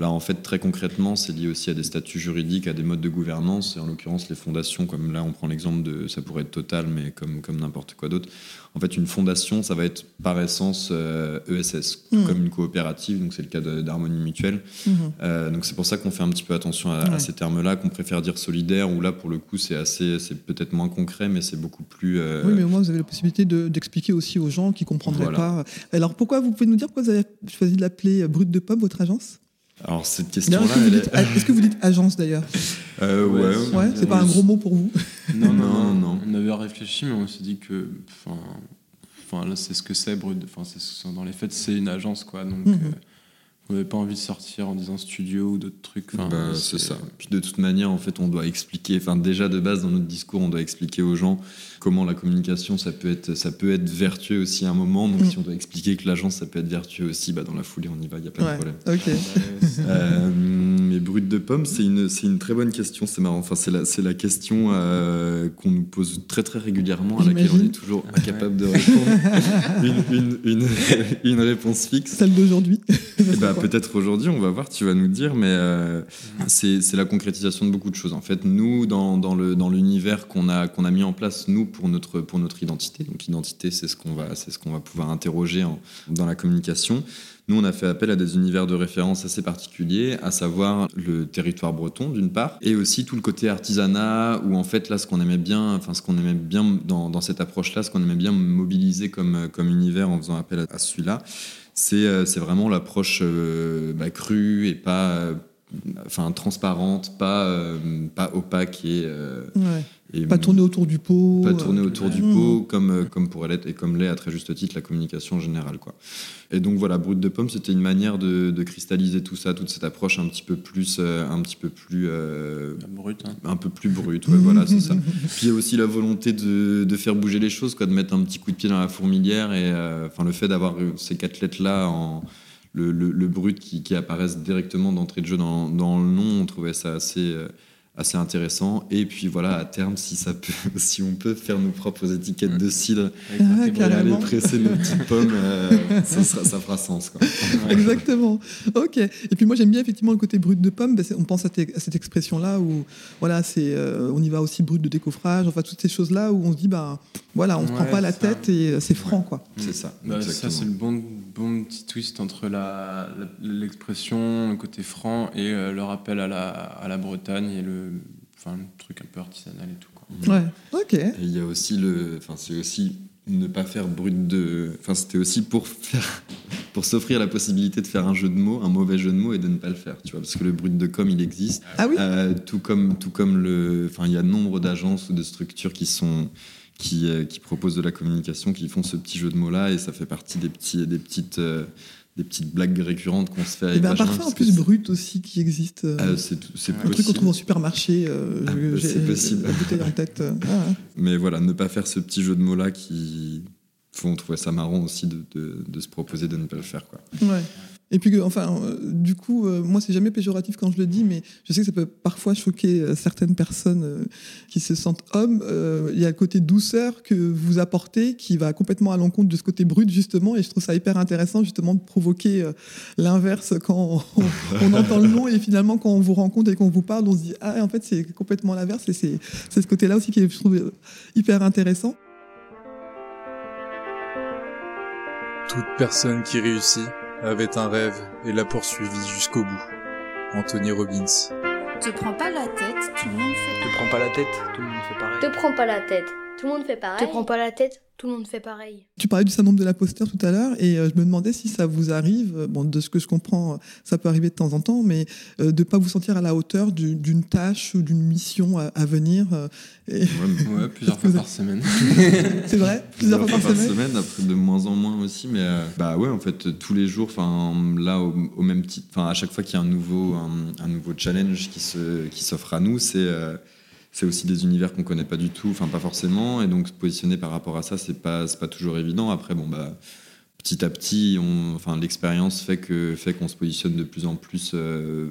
Là, en fait, très concrètement, c'est lié aussi à des statuts juridiques, à des modes de gouvernance, et en l'occurrence, les fondations, comme là, on prend l'exemple de, ça pourrait être Total, mais comme, comme n'importe quoi d'autre. En fait, une fondation, ça va être par essence euh, ESS, Mhm. comme une coopérative, donc c'est le cas d'Harmonie Mutuelle. Mhm. Euh, donc c'est pour ça qu'on fait un petit peu attention à, ces termes-là, qu'on préfère dire solidaire, où là, pour le coup, c'est assez, c'est peut-être moins concret, mais c'est beaucoup plus. euh, Oui, mais au moins vous avez la possibilité de- d'expliquer aussi aux gens qui comprendraient Voilà. pas. Alors pourquoi vous pouvez nous dire pourquoi vous avez choisi de l'appeler Brut de Pomme, votre agence? Alors cette question-là, Est-ce que, vous elle dites- est. est-ce que vous dites agence d'ailleurs Euh, ouais, Ouais, Ouais, c'est pas un gros mot pour vous. <laughs> Non, non, Non, non, non. On avait réfléchi, mais on s'est dit que, enfin, enfin là, c'est ce que c'est, brut. Enfin, c'est ce- dans les faits, c'est une agence, quoi. Donc, Mhm. euh, on n'avait pas envie de sortir en disant studio ou d'autres trucs. Enfin, Bah, c'est ça. Puis de toute manière, en fait, on doit expliquer. Enfin, déjà de base dans notre discours, on doit expliquer aux gens comment la communication, ça peut être, ça peut être vertueux aussi à un moment. Donc, Mm. si on doit expliquer que l'agence, ça peut être vertueux aussi, bah, dans la foulée, on y va. Il y a pas Ouais, de problème. ok. Euh, mais brut de pomme, c'est une, c'est une très bonne question. C'est marrant. Enfin, c'est la, c'est la question euh, qu'on nous pose très très régulièrement, à laquelle on est toujours incapable de répondre. <laughs> une, une, une, <laughs> une réponse fixe. Celle d'aujourd'hui. Eh ben, peut-être aujourd'hui, on va voir, tu vas nous dire, mais euh, c'est c'est la concrétisation de beaucoup de choses. En fait, nous, dans, dans le dans l'univers qu'on a qu'on a mis en place, nous pour notre pour notre identité. Donc, identité, c'est ce qu'on va ce qu'on va pouvoir interroger dans la communication. Nous, on a fait appel à des univers de référence assez particuliers, à savoir le territoire breton d'une part, et aussi tout le côté artisanat, où en fait là, ce qu'on aimait bien, enfin ce qu'on aimait bien dans, cette approche-là, ce qu'on aimait bien mobiliser comme comme univers en faisant appel à, celui-là, c'est euh, c'est vraiment l'approche euh, bah, crue et pas euh, enfin transparente, pas pas opaque et. Et Pas tourner autour du pot. pas euh, tourner autour du pot comme euh, comme pourrait l'être et comme l'est à très juste titre la communication générale quoi. Et donc voilà, brut de pomme, c'était une manière de, de cristalliser tout ça, toute cette approche un petit peu plus euh, un petit peu plus euh, brut. hein. un peu plus brute, ouais, voilà, c'est ça. <laughs> Puis il y a aussi la volonté de, de faire bouger les choses, quoi, de mettre un petit coup de pied dans la fourmilière et euh, enfin le fait d'avoir euh, ces quatre lettres là en le, le, le brut qui, qui apparaissent directement d'entrée de jeu dans, dans le nom, on trouvait ça assez euh, assez intéressant et puis voilà à terme si ça peut <laughs> si on peut faire nos propres étiquettes de cidre Ah, et aller presser nos petites pommes euh, ça, sera- ça fera sens quoi. <laughs> Exactement. Ok. Et puis moi j'aime bien effectivement le côté brut de pomme. Ben, on pense à cette expression-là où voilà, c'est euh, on y va aussi brut de décoffrage. Enfin toutes ces choses-là où on se dit bah voilà, on se prend Ouais, pas la ça. tête et euh, c'est franc quoi. C'est ça. Bah, ça, c'est le bon, bon petit twist entre la- la- l'expression, le côté franc et euh, le rappel à la, à la Bretagne et le, enfin, le truc un peu artisanal et tout. Quoi. Ouais. Ok. Et il y a aussi le, enfin c'est aussi ne pas faire brut de, enfin c'était aussi pour faire, <laughs> pour s'offrir la possibilité de faire un jeu de mots, un mauvais jeu de mots et de ne pas le faire, tu vois, parce que le brut de com il existe. Ah oui. Euh, tout comme tout comme le, enfin il y a nombre d'agences ou de structures qui sont qui, euh, qui proposent de la communication, qui font ce petit jeu de mots là et ça fait partie des petits des petites euh, des petites blagues récurrentes qu'on se fait avec ben un Benjamin, parfum en plus brut aussi qui existe. euh, euh, c'est un truc qu'on trouve en supermarché. euh, Ah, bah, c'est possible. La en tête. ah, ouais. Mais voilà, ne pas faire ce petit jeu de mots là qui font trouver ça marrant aussi de, de, de se proposer de ne pas le faire. Quoi. Ouais. Et puis, enfin, euh, du coup, euh, moi, c'est jamais péjoratif quand je le dis, mais je sais que ça peut parfois choquer euh, certaines personnes qui se sentent hommes. Il y a le côté douceur que vous apportez qui va complètement à l'encontre de ce côté brut, justement, et je trouve ça hyper intéressant, justement, de provoquer l'inverse quand on, entend le nom et finalement, quand on vous rencontre et qu'on vous parle, on se dit, ah, en fait, c'est complètement l'inverse, et c'est ce côté-là aussi qui est, je trouve, hyper intéressant. Toute personne qui réussit avait un rêve et l'a poursuivi jusqu'au bout. Anthony Robbins. Te prends pas la tête, tout le monde fait. Te prends pas la tête, tout le monde fait pareil. Te prends pas la tête, tout le monde fait pareil. Te prends pas la tête, tout le monde fait pareil. Tu parlais du syndrome de l'imposteur tout à l'heure et euh, je me demandais si ça vous arrive, euh, bon, de ce que je comprends, ça peut arriver de temps en temps, mais euh, de ne pas vous sentir à la hauteur d'une tâche ou d'une mission à, venir. Et... Ouais, <laughs> plusieurs fois par semaine. C'est vrai? <laughs> Plusieurs, fois, par, semaine? après de moins en moins aussi, mais bah ouais, en fait, tous les jours, enfin là, au, même titre, enfin à chaque fois qu'il y a un nouveau, un, nouveau challenge qui s'offre qui à nous, c'est c'est aussi des univers qu'on connaît pas du tout, enfin pas forcément, et donc se positionner par rapport à ça, c'est pas pas toujours évident. Après, bon bah petit à petit, on, enfin l'expérience fait que fait qu'on se positionne de plus en plus euh,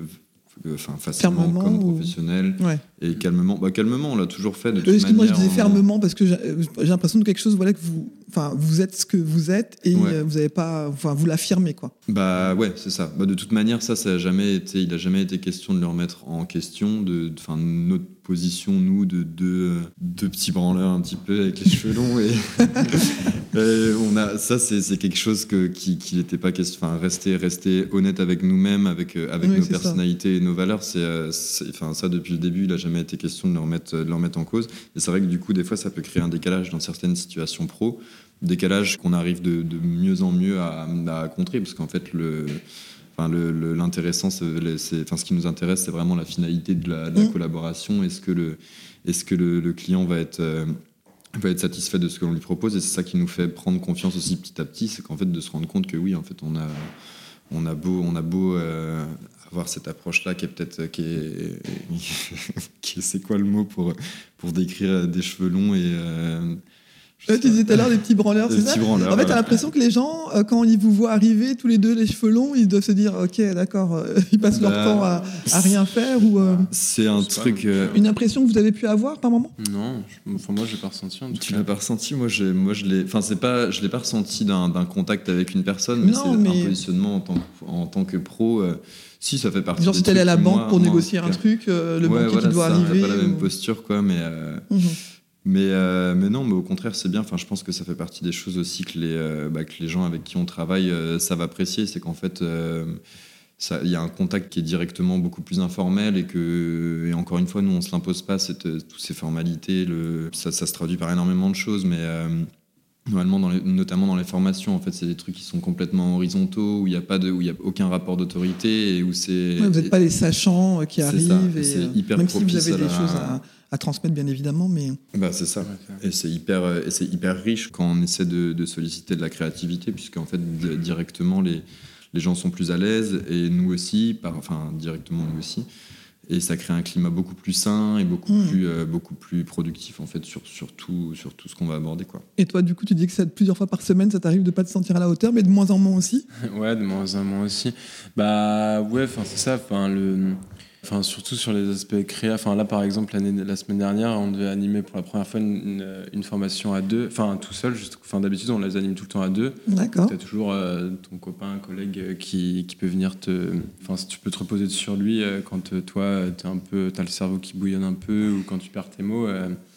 enfin facilement comme professionnel. Et calmement bah calmement on l'a toujours fait de toute manière moi je disais fermement parce que j'ai l'impression de quelque chose voilà que vous enfin vous êtes ce que vous êtes et euh, vous avez pas enfin vous l'affirmez quoi. Bah ouais c'est ça. Bah, de toute manière ça ça a jamais été il a jamais été question de le remettre en question de enfin notre position nous de deux, deux petits branleurs un petit peu avec les <laughs> cheveux longs <laughs> et, on a ça c'est quelque chose que qui n'était pas question enfin rester rester honnête avec nous-mêmes avec euh, avec nos personnalités et nos valeurs euh, c'est enfin ça depuis le début il a jamais été question de le remettre de le remettre en cause. Et c'est vrai que du coup des fois ça peut créer un décalage dans certaines situations pro décalage qu'on arrive de, mieux en mieux à, contrer, parce qu'en fait, le, enfin, l'intéressant, enfin, ce qui nous intéresse, c'est vraiment la finalité de la, mm. collaboration. Est-ce que le, est-ce que le, client va être euh, va être satisfait de ce que l'on lui propose? Et c'est ça qui nous fait prendre confiance aussi petit à petit c'est qu'en fait de se rendre compte que oui en fait on a on a beau on a beau euh, avoir cette approche là qui est peut-être qui est, <laughs> qui c'est quoi le mot pour pour décrire des cheveux longs et euh, tu disais tout à l'heure des petits branleurs, c'est ça En fait, t'as l'impression que les gens, euh, quand ils vous voient arriver tous les deux les cheveux longs, ils doivent se dire, ok, d'accord, euh, <laughs> ils passent leur bah, temps à, rien faire ou. Euh, c'est un truc. Une impression que vous avez pu avoir par moment? Non, enfin moi j'ai pas ressenti. En tout tu l'as pas ressenti Moi, moi je l'ai. Enfin, c'est pas, je l'ai pas ressenti d'un contact avec une personne, mais c'est un positionnement en tant que, en tant que pro. Si, ça fait partie. Genre, si t'allais à la banque pour négocier un truc, le banquier qui doit arriver. pas la même posture, quoi, mais. Mhm. Mais, euh, mais non, mais au contraire, c'est bien. Enfin, je pense que ça fait partie des choses aussi que les, euh, bah, que les gens avec qui on travaille euh, savent apprécier. C'est qu'en fait, il y a un contact qui est directement beaucoup plus informel et que, et encore une fois, nous, on se l'impose pas, cette, toutes ces formalités. Le, ça, ça, se traduit par énormément de choses, mais normalement, dans notamment dans les formations, en fait, c'est des trucs qui sont complètement horizontaux, où il n'y a, pas de, où il a aucun rapport d'autorité et où c'est. vous n'êtes pas les sachants qui arrivent. Et, hyper même si vous avez des choses à à transmettre bien évidemment mais bah c'est ça et c'est hyper et c'est hyper riche quand on essaie de, solliciter de la créativité puisqu'en fait directement les les gens sont plus à l'aise et nous aussi par enfin directement nous aussi et ça crée un climat beaucoup plus sain et beaucoup hmm. plus euh, beaucoup plus productif en fait sur, sur tout sur tout ce qu'on va aborder quoi. Et toi du coup tu dis que ça plusieurs fois par semaine ça t'arrive de pas te sentir à la hauteur mais de moins en moins aussi? <laughs> Ouais de moins en moins aussi. Bah ouais enfin c'est ça enfin le Enfin, surtout sur les aspects créa. Enfin, là, par exemple, la semaine dernière, on devait animer pour la première fois une, une, formation à deux, enfin, tout seul. Juste, enfin, d'habitude, on les anime tout le temps à deux. D'accord. Tu as toujours euh, ton copain, un collègue euh, qui, qui, peut venir te. Enfin, tu peux te reposer sur lui euh, quand toi, tu as le cerveau qui bouillonne un peu ou quand tu perds tes mots.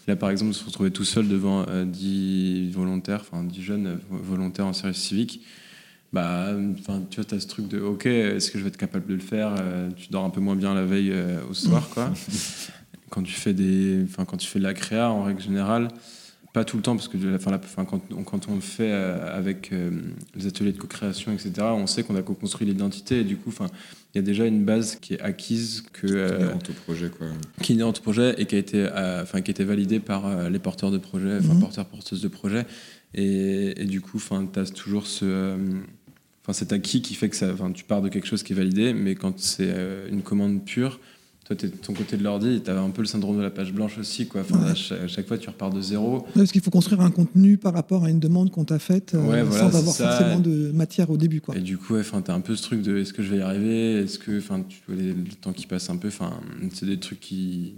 là, par exemple, se retrouver tout seul devant 10 volontaires, enfin, 10 jeunes volontaires en service civique bah, tu vois, tu as ce truc de OK, est-ce que je vais être capable de le faire euh, Tu dors un peu moins bien la veille euh, au soir, quoi. <laughs> quand tu fais des, enfin, quand tu fais de la créa, en règle générale, pas tout le temps, parce que enfin, la, quand, on, quand on le fait euh, avec les ateliers de co-création, etc., on sait qu'on a co-construit l'identité, et du coup, enfin, il y a déjà une base qui est acquise que qui est projet, quoi. Qui est au projet et qui a été, enfin, qui a été validée par les porteurs de projet, enfin, mmh. porteurs porteuses de projet. Et, et, du coup, enfin, tu as toujours ce Enfin, c'est acquis qui fait que ça, enfin, tu pars de quelque chose qui est validé, mais quand c'est euh, une commande pure, toi, t'es de ton côté de l'ordi, et t'as un peu le syndrome de la page blanche aussi, quoi. Enfin, Ouais. à, chaque, à chaque fois, tu repars de zéro. Parce qu'il faut construire un contenu par rapport à une demande qu'on t'a faite euh, voilà, sans avoir ça. forcément de matière au début. Quoi. Et du coup, ouais, enfin, t'as un peu ce truc de est-ce que je vais y arriver? Est-ce que, tu vois, les- le temps qui passe un peu, c'est des trucs qui.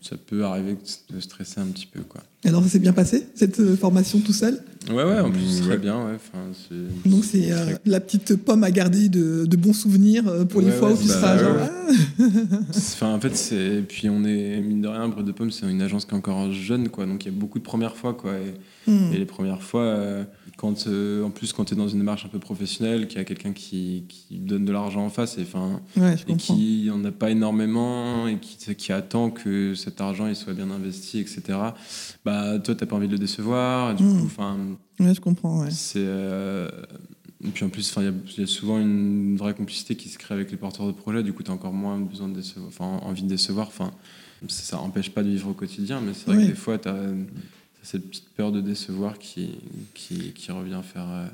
Ça peut arriver de stresser un petit peu, quoi. Alors ça s'est bien passé, cette euh, formation tout seul? Ouais, ouais, en plus, Ouais. très bien, ouais. Enfin, c'est. Donc c'est euh, la petite pomme à garder de, de bons souvenirs euh, pour les Ouais, fois ouais, où tu bah, seras genre... ah Enfin, en fait, c'est. Puis, on est, mine de rien, Brut de Pomme, c'est une agence qui est encore jeune, quoi. Donc, il y a beaucoup de premières fois, quoi. Et, Hmm. et les premières fois, euh, quand, euh, en plus, quand tu es dans une démarche un peu professionnelle, qu'il y a quelqu'un qui, qui donne de l'argent en face, et, Ouais, qui en a pas énormément, et qui, qui attend que cet argent il soit bien investi, etc., bah, toi, tu pas envie de le décevoir. Et du Mm. coup. Ouais, je comprends. Ouais. C'est. euh, Et puis en plus, enfin, il y a- il y, a souvent une vraie complicité qui se crée avec les porteurs de projet. Du coup, tu as encore moins besoin de décevoir, enfin, envie de décevoir. Enfin, ça n'empêche pas de vivre au quotidien, mais c'est vrai Oui. que des fois, tu as cette petite peur de décevoir qui, qui, qui revient faire. euh,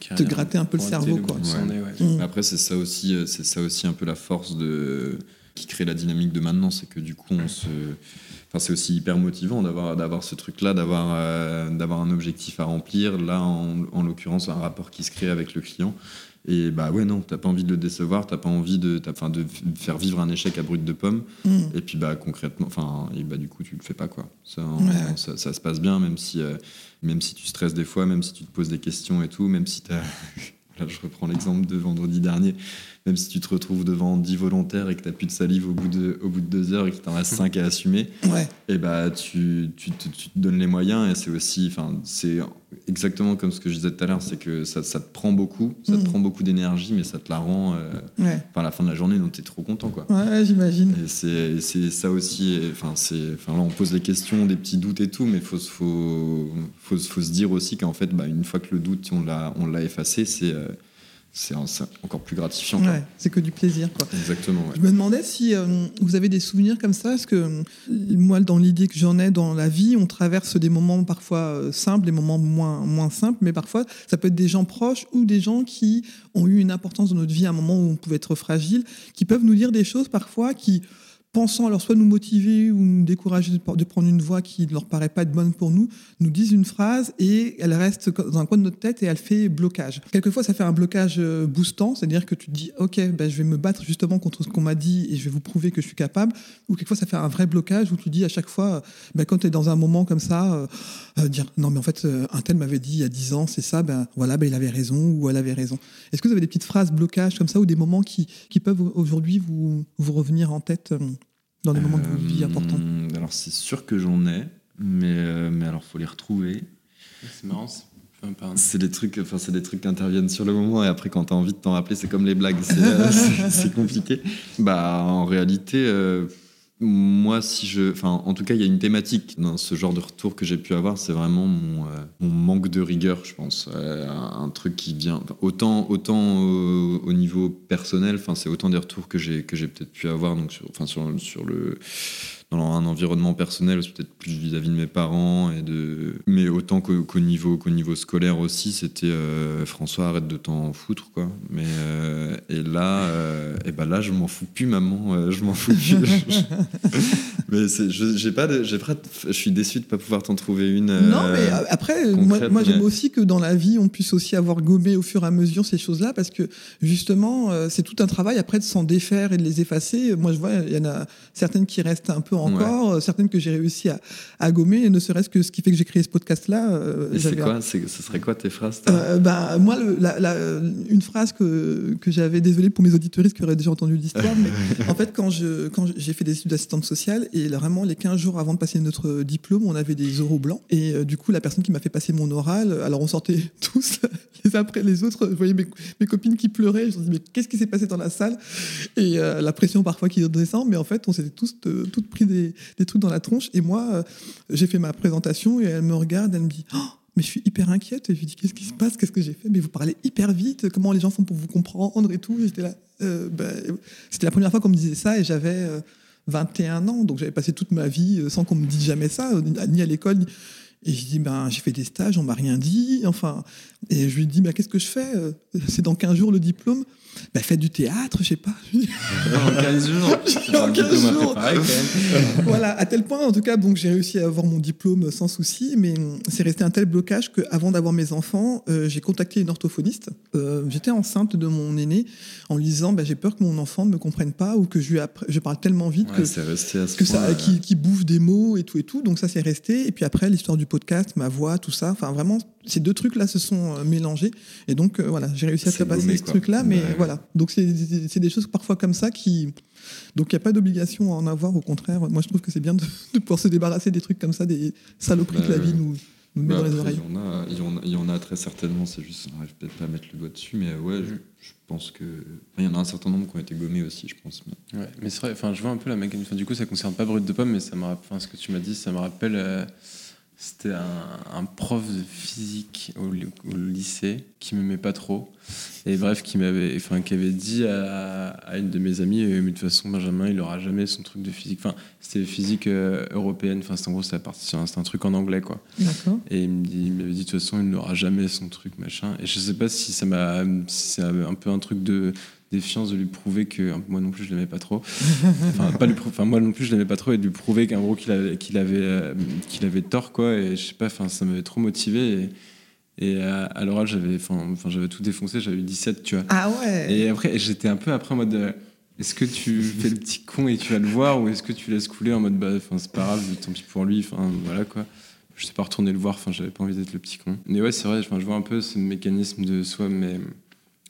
qui Te gratter un peu le cerveau, quoi. Ouais. ouais. Mm. Après, c'est ça aussi, euh, c'est ça aussi un peu la force de qui crée la dynamique de maintenant, c'est que du coup, on se, enfin, c'est aussi hyper motivant d'avoir d'avoir ce truc-là, d'avoir euh, d'avoir un objectif à remplir. Là, en, en l'occurrence, un rapport qui se crée avec le client. Et bah ouais, non, t'as pas envie de le décevoir, t'as pas envie de, de faire vivre un échec à brut de pomme. Mm. Et puis bah concrètement, enfin, et bah du coup tu le fais pas quoi. Ça, en- Ouais. ça, ça se passe bien, même si, euh, même si tu stresses des fois, même si tu te poses des questions et tout, même si t'as, <laughs> là je reprends l'exemple de vendredi dernier, même si tu te retrouves devant 10 volontaires et que t'as plus de salive au bout de, au bout de deux heures et qu'il t'en reste 5 à assumer, Ouais. et bah tu, tu, te, tu te donnes les moyens et c'est aussi, c'est exactement comme ce que je disais tout à l'heure, c'est que ça, ça te prend beaucoup, ça te Mhm. prend beaucoup d'énergie, mais ça te la rend, euh, Ouais. à la fin de la journée, donc t'es trop content quoi. Ouais, j'imagine. Et c'est ça aussi. Enfin, là, on pose des questions, des petits doutes et tout, mais faut se- faut faut, se- faut se dire aussi qu'en fait, bah, une fois que le doute on l'a on l'a effacé, c'est euh, c'est en- c'est encore plus gratifiant. Ouais, c'est que du plaisir, quoi. Exactement. ouais. Je me demandais si euh, vous avez des souvenirs comme ça, parce que euh, moi, dans l'idée que j'en ai dans la vie, on traverse des moments parfois euh, simples, des moments moins, moins simples, mais parfois, ça peut être des gens proches ou des gens qui ont eu une importance dans notre vie à un moment où on pouvait être fragile, qui peuvent nous dire des choses parfois qui, pensant alors soit nous motiver ou nous décourager de, prendre une voie qui ne leur paraît pas être bonne pour nous, nous disent une phrase et elle reste dans un coin de notre tête et elle fait blocage. Quelquefois, ça fait un blocage euh, boostant, c'est-à-dire que tu te dis, ok, ben, je vais me battre justement contre ce qu'on m'a dit et je vais vous prouver que je suis capable. Ou quelquefois, ça fait un vrai blocage où tu dis à chaque fois, euh, ben, quand tu es dans un moment comme ça, euh, dire, non, mais en fait, un tel m'avait dit il y a 10 ans, c'est ça, ben voilà, ben, il avait raison ou elle avait raison. Est-ce que vous avez des petites phrases blocage comme ça ou des moments qui, qui peuvent aujourd'hui vous, vous revenir en tête dans des moments de votre vie Euh, importants Alors, c'est sûr que j'en ai, mais, euh, mais alors, faut les retrouver. C'est marrant. c'est- des trucs, enfin, c'est des trucs qui interviennent sur le moment et après, quand t'as envie de t'en rappeler, c'est comme les blagues, c'est, euh, <laughs> c'est- c'est compliqué. Bah, en réalité, euh, moi, si je, enfin, en tout cas, il y a une thématique dans ce genre de retour que j'ai pu avoir, c'est vraiment mon, euh, manque de rigueur, je pense, Euh, un, truc qui vient autant, autant au, au niveau personnel, c'est autant des retours que j'ai peut-être pu avoir, donc, enfin, sur le dans un environnement personnel, peut-être plus vis-à-vis de mes parents, et de... mais autant qu'au niveau, qu'au niveau scolaire aussi, c'était euh, François, arrête de t'en foutre, quoi. Mais, euh, et là, euh, et ben là, je m'en fous plus, maman, euh, je m'en fous plus. <laughs> mais j'ai pas de, pas de- je suis déçu de pas pouvoir t'en trouver une. Non, mais après, moi, concrète, moi, j'aime aussi que dans la vie, on puisse aussi avoir gommé au fur et à mesure ces choses-là, parce que justement, c'est tout un travail après de s'en défaire et de les effacer. Moi, je vois, il y en a certaines qui restent un peu encore, euh, certaines que j'ai réussi à, à gommer, et ne serait-ce que ce qui fait que j'ai créé ce podcast-là. euh, Et c'est un- quoi Ce serait quoi tes phrases euh, bah, moi, le- la- la- une phrase que, que j'avais, désolé pour mes auditoristes qui auraient déjà entendu l'histoire, mais <laughs> en fait, quand, je, quand j'ai fait des études d'assistante sociale, et là, vraiment, les 15 jours avant de passer notre diplôme, on avait des oraux blancs. Et euh, du coup, la personne qui m'a fait passer mon oral, alors on sortait <laughs> tous <laughs> les uns après les autres. Je voyais mes, mes copines qui pleuraient. Je me disais, mais qu'est-ce qui s'est passé dans la salle? Et euh, la pression parfois qui descend, mais en fait, on s'était tous euh, toutes pris des, trucs dans la tronche. Et moi, euh, j'ai fait ma présentation et elle me regarde, elle me dit, Oh, mais je suis hyper inquiète. Et je lui dis, qu'est-ce qui se passe? Qu'est-ce que j'ai fait? Mais vous parlez hyper vite. Comment les gens font pour vous comprendre et tout? J'étais là. euh, ben, C'était la première fois qu'on me disait ça et j'avais euh, 21 ans. Donc j'avais passé toute ma vie euh, sans qu'on me dise jamais ça, euh, ni à l'école. Et je dis, ben, j'ai fait des stages, on m'a rien dit. Enfin, et je lui dis, ben, qu'est-ce que je fais? Euh, C'est dans 15 jours le diplôme. Bah, faites du théâtre, je sais pas. <laughs> en 15 jours. en 15 jours. <laughs> voilà, à tel point, en tout cas, donc j'ai réussi à avoir mon diplôme sans souci, mais c'est resté un tel blocage qu'avant d'avoir mes enfants, euh, j'ai contacté une orthophoniste. Euh, j'étais enceinte de mon aîné en lui disant bah, j'ai peur que mon enfant ne me comprenne pas ou que je, lui je parle tellement vite que, que ça, qui, qui bouffe des mots et tout et tout. Donc ça, c'est resté. Et puis après, l'histoire du podcast, ma voix, tout ça. Enfin, vraiment, ces deux trucs-là se sont euh, mélangés. Et donc, voilà, j'ai réussi à faire passer ce truc-là. Mais voilà. Donc, c'est des choses parfois comme ça qui. Donc, il n'y a pas d'obligation à en avoir. Au contraire, moi, je trouve que c'est bien de, <laughs> pouvoir se débarrasser des trucs comme ça, des saloperies que la vie nous, nous met bah, dans les oreilles. Il y, en a, il, y en a, il y en a très certainement. C'est juste, on n'arrive peut-être pas à mettre le doigt dessus. Mais ouais, je, pense que. il y en a un certain nombre qui ont été gommés aussi, je pense. Mais, ouais, mais c'est vrai, enfin, je vois un peu la mécanique. du coup, ça ne concerne pas Brut de Pomme, mais ça me rappelle, ce que tu m'as dit, ça me rappelle. Euh, c'était un, prof de physique au, lycée qui m'aimait pas trop. Et bref, qui m'avait, enfin, qui avait dit à, une de mes amies, euh, mais de toute façon, Benjamin, il aura jamais son truc de physique. Enfin, c'était physique euh, européenne. Enfin, en gros, c'est un truc en anglais, quoi. D'accord. Et il, il m'avait dit, de toute façon, il n'aura jamais son truc, machin. Et je sais pas si ça m'a, si c'est un peu un truc de, défiance de lui prouver que moi non plus je l'aimais pas trop. <laughs> Enfin, pas lui enfin moi non plus je l'aimais pas trop et de lui prouver qu'en gros qu'il avait qu'il avait euh, qu'il avait tort quoi et je sais pas enfin ça m'avait trop motivé et, et à, l'oral j'avais enfin j'avais tout défoncé j'avais eu 17 tu vois. Ah ouais. Et après j'étais un peu après en mode euh, est-ce que tu fais le petit con et tu vas le voir ou est-ce que tu laisses couler en mode bah enfin c'est pas grave tant pis pour lui enfin voilà quoi. Je sais pas retourner le voir enfin j'avais pas envie d'être le petit con. Mais ouais c'est vrai je vois un peu ce mécanisme de soi mais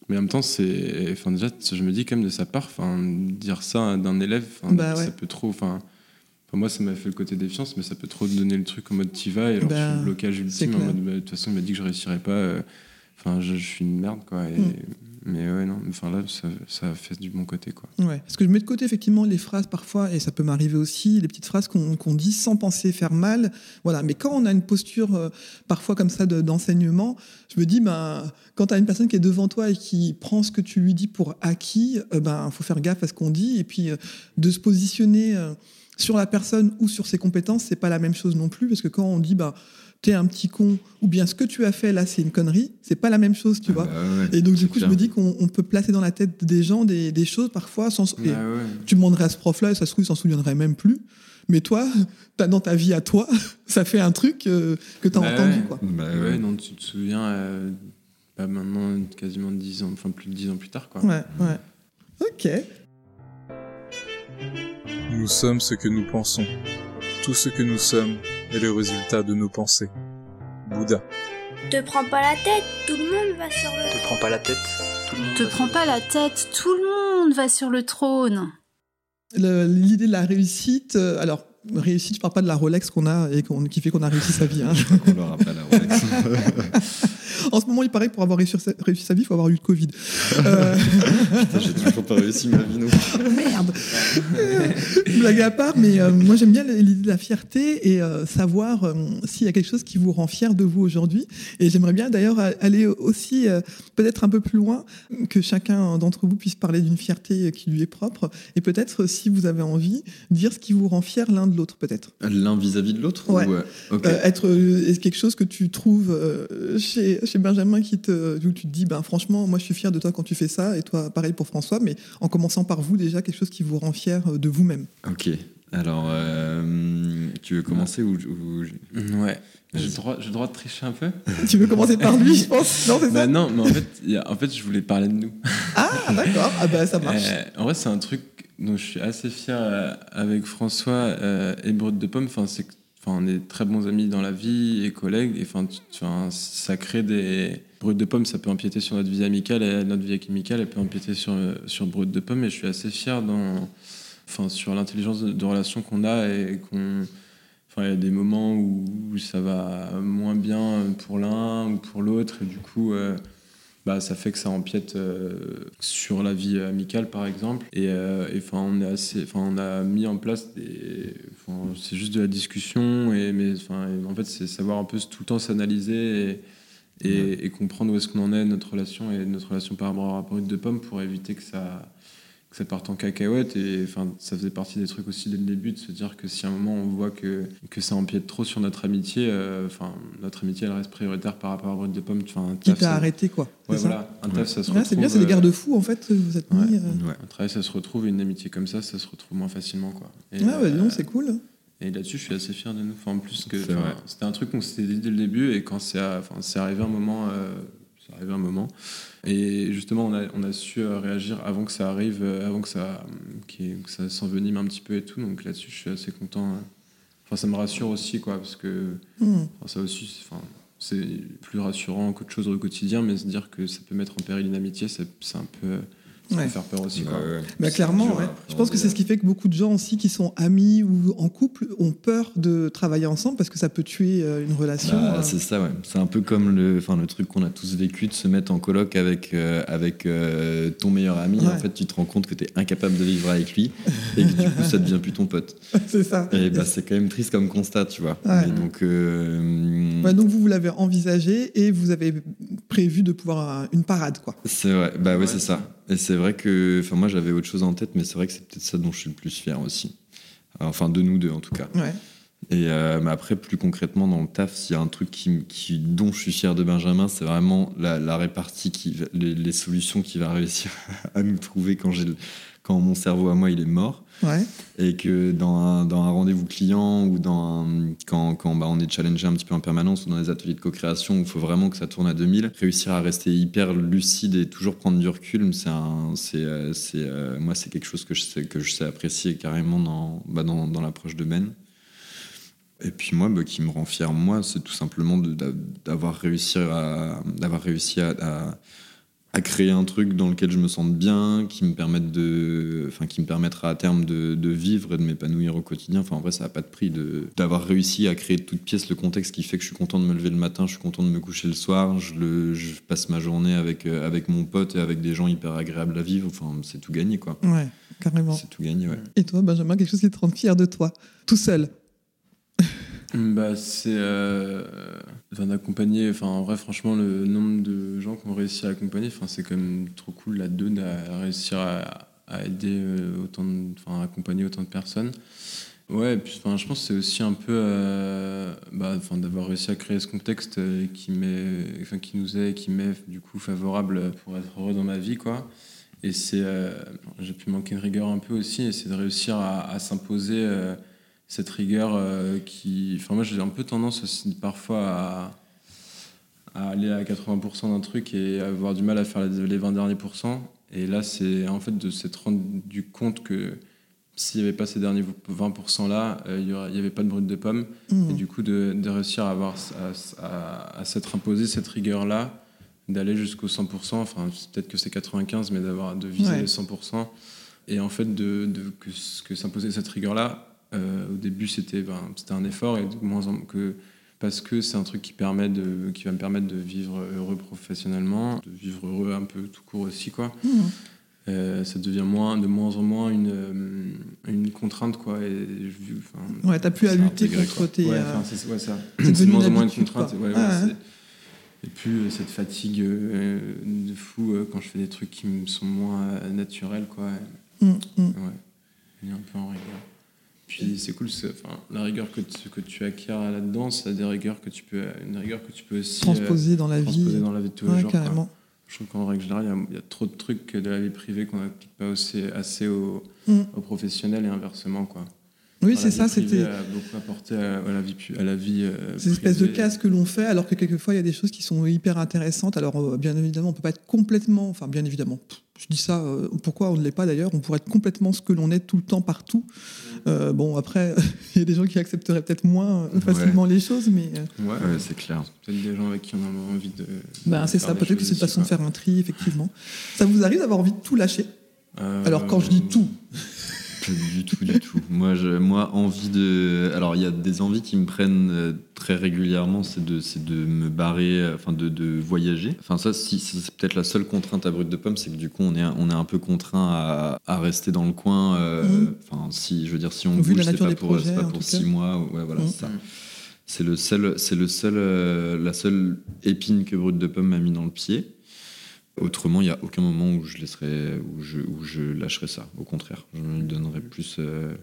mais en même temps, c'est, enfin déjà, je me dis quand même de sa part, enfin dire ça d'un élève, bah ça peut trop, enfin. moi, ça m'a fait le côté défiance, mais ça peut trop donner le truc en mode t'y vas, et alors bah, je suis blocage ultime, en mode bah, de toute façon, il m'a dit que je réussirais pas, euh, enfin, je, suis une merde, quoi. Et, mm. Mais ouais, non, enfin là, ça, ça, fait du bon côté, quoi. Ouais, parce que je mets de côté effectivement les phrases parfois, et ça peut m'arriver aussi, les petites phrases qu'on dit sans penser faire mal. Voilà, mais quand on a une posture euh, parfois comme ça d'enseignement, je me dis, ben, quand tu as une personne qui est devant toi et qui prend ce que tu lui dis pour acquis, euh, ben, faut faire gaffe à ce qu'on dit, et puis euh, de se positionner sur la personne ou sur ses compétences, c'est pas la même chose non plus, parce que quand on dit, bah, t'es un petit con, ou bien ce que tu as fait là, c'est une connerie, c'est pas la même chose, tu ah vois. Bah et donc, du coup, je me dis qu'on peut placer dans la tête des gens des, des choses parfois sans. Bah tu demanderais à ce prof-là, et ça se trouve, il s'en souviendrait même plus. Mais toi, <laughs> as, dans ta vie à toi, <laughs> ça fait un truc euh, que tu as bah entendu. Quoi. Bah ouais, non, tu te souviens, euh, maintenant, quasiment 10 ans, enfin plus de 10 ans plus tard. Quoi. Ouais, ouais. Ok. Nous sommes ce que nous pensons. Tout ce que nous sommes est le résultat de nos pensées. Bouddha. Te prends pas la tête, tout le monde va sur le Te prends pas la tête, tout le monde Te prends pas la tête, tout le monde va sur le trône. L'idée de la réussite, euh, alors réussite, je parle pas de la Rolex qu'on a et qui fait qu'on a réussi sa vie. Hein. on leur rappelle la Rolex. <laughs> en ce moment, il paraît que pour avoir réussi sa, réussi sa vie, il faut avoir eu le Covid. Euh... <laughs> J'ai toujours pas réussi ma vie, non <laughs> Merde Blague à part, mais euh, moi j'aime bien l'idée de la fierté et euh, savoir euh, s'il y a quelque chose qui vous rend fier de vous aujourd'hui. Et j'aimerais bien d'ailleurs aller aussi peut-être un peu plus loin, que chacun d'entre vous puisse parler d'une fierté qui lui est propre et peut-être, si vous avez envie, dire ce qui vous rend fier l'un de l'autre, peut-être. L'un vis-à-vis de l'autre Ouais. être quelque chose que tu trouves chez chez Benjamin qui te, où tu te dis, ben, franchement, moi je suis fier de toi quand tu fais ça, et toi pareil pour François, mais en commençant par vous déjà, quelque chose qui vous rend fier euh, de vous-même. Ok, alors euh, tu veux commencer ou, Ouais. J'ai le, droit, le droit de tricher un peu <laughs> Tu veux commencer par lui, je pense Non, c'est bah Non, mais en fait, en fait, je voulais parler de nous. Ah, d'accord, ah bah, ça marche. Euh, en vrai, c'est un truc dont je suis assez fier avec François et Brut de Pomme. Enfin, c'est on est très bons amis dans la vie et collègues. Enfin, ça crée des brutes de pommes. Ça peut empiéter sur notre vie amicale et notre vie amicale, elle peut empiéter sur sur brutes de pommes. Et je suis assez fier dans, enfin, sur l'intelligence de, relation qu'on a et qu'on Enfin, il y a des moments où, ça va moins bien pour l'un ou pour l'autre, et du coup, euh, bah, ça fait que ça empiète euh, sur la vie amicale, par exemple. Et euh, enfin, on, est assez, on a mis en place des. C'est juste de la discussion, et, mais en fait, c'est savoir un peu tout le temps s'analyser et, et, comprendre où est-ce qu'on en est, notre relation et notre relation par rapport à la de pomme pour éviter que ça que ça parte en cacahuète. Et enfin, ça faisait partie des trucs aussi dès le début de se dire que si à un moment on voit que, que ça empiète trop sur notre amitié, euh, enfin, notre amitié elle reste prioritaire par rapport à Brut de Pomme. Enfin, un Qui taf, t'a ça- arrêté, quoi. Ouais, c'est ça voilà. Un taf, ça se Ouais, retrouve. c'est bien, c'est des euh, garde-fous, en fait, vous êtes mis. euh. Un travail, ça se retrouve, et une amitié comme ça, ça se retrouve moins facilement. Quoi. Et, Ah, bah, dis euh, c'est cool. et là-dessus, je suis assez fier de nous. Enfin, en plus, que C'est c'était un truc qu'on s'était dit dès le début, et quand c'est enfin, c'est arrivé un moment, euh, c'est arrivé un moment. Et justement, on a, on a su euh, réagir avant que ça arrive, euh, avant que ça, euh, que ça s'envenime un petit peu et tout. Donc là-dessus, je suis assez content. euh. Enfin, ça me rassure aussi, quoi, parce que Hmm. ça aussi, c'est- enfin, c'est plus rassurant qu'autre chose au quotidien, mais se dire que ça peut mettre en péril une amitié, c'est c'est un peu. Ça Ouais. peut faire peur aussi, quoi. Ouais, ouais. Bah, clairement, dur ouais. je pense que c'est ce qui fait que beaucoup de gens aussi qui sont amis ou en couple ont peur de travailler ensemble parce que ça peut tuer euh, une relation. Bah, euh. c'est ça, ouais. C'est un peu comme le, enfin, le truc qu'on a tous vécu de se mettre en coloc avec, euh, avec euh, ton meilleur ami. Ouais. En fait, tu te rends compte que tu es incapable de vivre avec lui et que du coup, ça devient plus ton pote. <laughs> c'est ça. Et bah, c'est quand même triste comme constat, tu vois. Et donc, euh, Ouais, donc vous, vous l'avez envisagé et vous avez prévu de pouvoir une parade, quoi. c'est vrai, bah ouais, Ouais, c'est ça. Et c'est vrai que, enfin, moi, j'avais autre chose en tête, mais c'est vrai que c'est peut-être ça dont je suis le plus fier aussi. Enfin, de nous deux, en tout cas. Ouais. Et euh, mais après, plus concrètement, dans le taf, s'il y a un truc qui, qui- dont je suis fier de Benjamin, c'est vraiment la, la répartie, qui, les, les solutions qu'il va réussir <laughs> à nous trouver quand, quand mon cerveau à moi il est mort. Et que dans un, rendez-vous client ou dans quand, quand bah, on est challengé un petit peu en permanence ou dans des ateliers de co-création où il faut vraiment que ça tourne à 2000, réussir à rester hyper lucide et toujours prendre du recul, c'est euh, euh, moi c'est quelque chose que je sais, apprécier carrément dans, bah, dans, dans l'approche de Ben. Et puis moi, bah, qui me rend fier, moi, c'est tout simplement d'avoir réussi à- à créer un truc dans lequel je me sente bien, qui me permette de, enfin, qui me permettra à terme de, de vivre et de m'épanouir au quotidien. Enfin, en vrai, ça n'a pas de prix de, d'avoir réussi à créer de toute pièce le contexte qui fait que je suis content de me lever le matin, je suis content de me coucher le soir, je, le, je passe ma journée avec, euh, avec mon pote et avec des gens hyper agréables à vivre. Enfin, c'est tout gagné, quoi. Ouais, carrément. C'est tout gagné, ouais. Et toi, Benjamin, quelque chose qui te rend fier de toi, tout seul? Bah, c'est euh, d'accompagner. Enfin, en vrai, franchement, le nombre de gens qu'on réussi à accompagner, enfin, c'est quand même trop cool là-dedans de réussir à, à aider euh, autant, de- enfin, à accompagner autant de personnes. Ouais, et puis, enfin, je pense que c'est aussi un peu, euh, bah, enfin, d'avoir réussi à créer ce contexte euh, qui met, enfin, qui nous est, qui m'est du coup favorable pour être heureux dans ma vie, quoi. Et c'est, j'ai pu manquer de rigueur un peu aussi, et c'est de réussir à, à s'imposer. euh, cette rigueur euh, qui. Enfin, moi, j'ai un peu tendance aussi parfois à, à aller à 80% d'un truc et avoir du mal à faire les les 20 derniers pourcents. Et là, c'est en fait de s'être rendu compte que s'il n'y avait pas ces derniers 20% là, euh, il n'y avait pas de brut de pomme. Mmh. Et du coup, de, de réussir à, avoir, à, à- à s'être imposé cette rigueur-là, d'aller jusqu'au 100%, enfin, peut-être que c'est 95, mais d'avoir de viser Ouais. les 100%. Et en fait, de, de- que, que s'imposer cette rigueur-là, euh, au début, c'était ben, c'était un effort, et de moins en que, parce que c'est un truc qui, permet de, qui va me permettre de vivre heureux professionnellement, de vivre heureux un peu tout court aussi, quoi. Mmh. Euh, ça devient moins, de moins en moins une, euh, une contrainte, quoi. Et, je- enfin, Ouais, t'as plus à lutter contre tes, Ouais, euh, enfin, c'est ouais, ça. de moins en moins une contrainte. ouais, ouais, c'est- Et plus euh, cette fatigue euh, de fou euh, quand je fais des trucs qui me sont moins euh, naturels, quoi. Mmh, mmh. Ouais, un peu en rigueur. Puis c'est cool, enfin, la rigueur que tu, que tu acquiers là-dedans, c'est des rigueurs que tu peux, une rigueur que tu peux aussi euh, Transposer dans la vie. transposer dans la vie de tous les jours. quoi. Je trouve qu'en règle générale, il y a- il y, a trop de trucs de la vie privée qu'on n'applique pas aussi, assez aux, Mm. aux professionnels et inversement. Quoi. Oui, c'est ça, c'était a beaucoup apporté à, à la vie, à la vie euh, ces espèces de cases que l'on fait, alors que quelquefois il y a des choses qui sont hyper intéressantes. Alors, euh, bien évidemment, on peut pas être complètement, enfin, bien évidemment, je dis ça, euh, pourquoi on ne l'est pas d'ailleurs On pourrait être complètement ce que l'on est tout le temps, partout. Euh, bon, après, <laughs> il y a des gens qui accepteraient peut-être moins euh, facilement les choses, mais. euh, Ouais, Ouais, c'est clair. Peut-être des gens avec qui on a envie de. Ben, c'est ça, peut-être que c'est une façon de faire un tri, effectivement. Ça vous arrive d'avoir envie de tout lâcher? Euh, Alors, quand je dis tout, du tout, du tout. Moi, je, moi, envie de. Alors, il y a des envies qui me prennent euh, très régulièrement, c'est de, c'est de me barrer, euh, enfin, de, de voyager. Enfin, ça, si, c'est peut-être la seule contrainte à Brut de Pomme, c'est que du coup, on est, on est un peu contraint à, à rester dans le coin. euh, Mhm. Enfin, si, je veux dire, si on Vu bouge, c'est pas pour, projets, pas pour six cas. mois. Ouais, voilà, c'est ça. C'est le seul, c'est le seul, euh, la seule épine que Brut de Pomme m'a mis dans le pied. Autrement, il n'y a aucun moment où je laisserai, où je, où je lâcherai ça. Au contraire, je me donnerai plus. euh,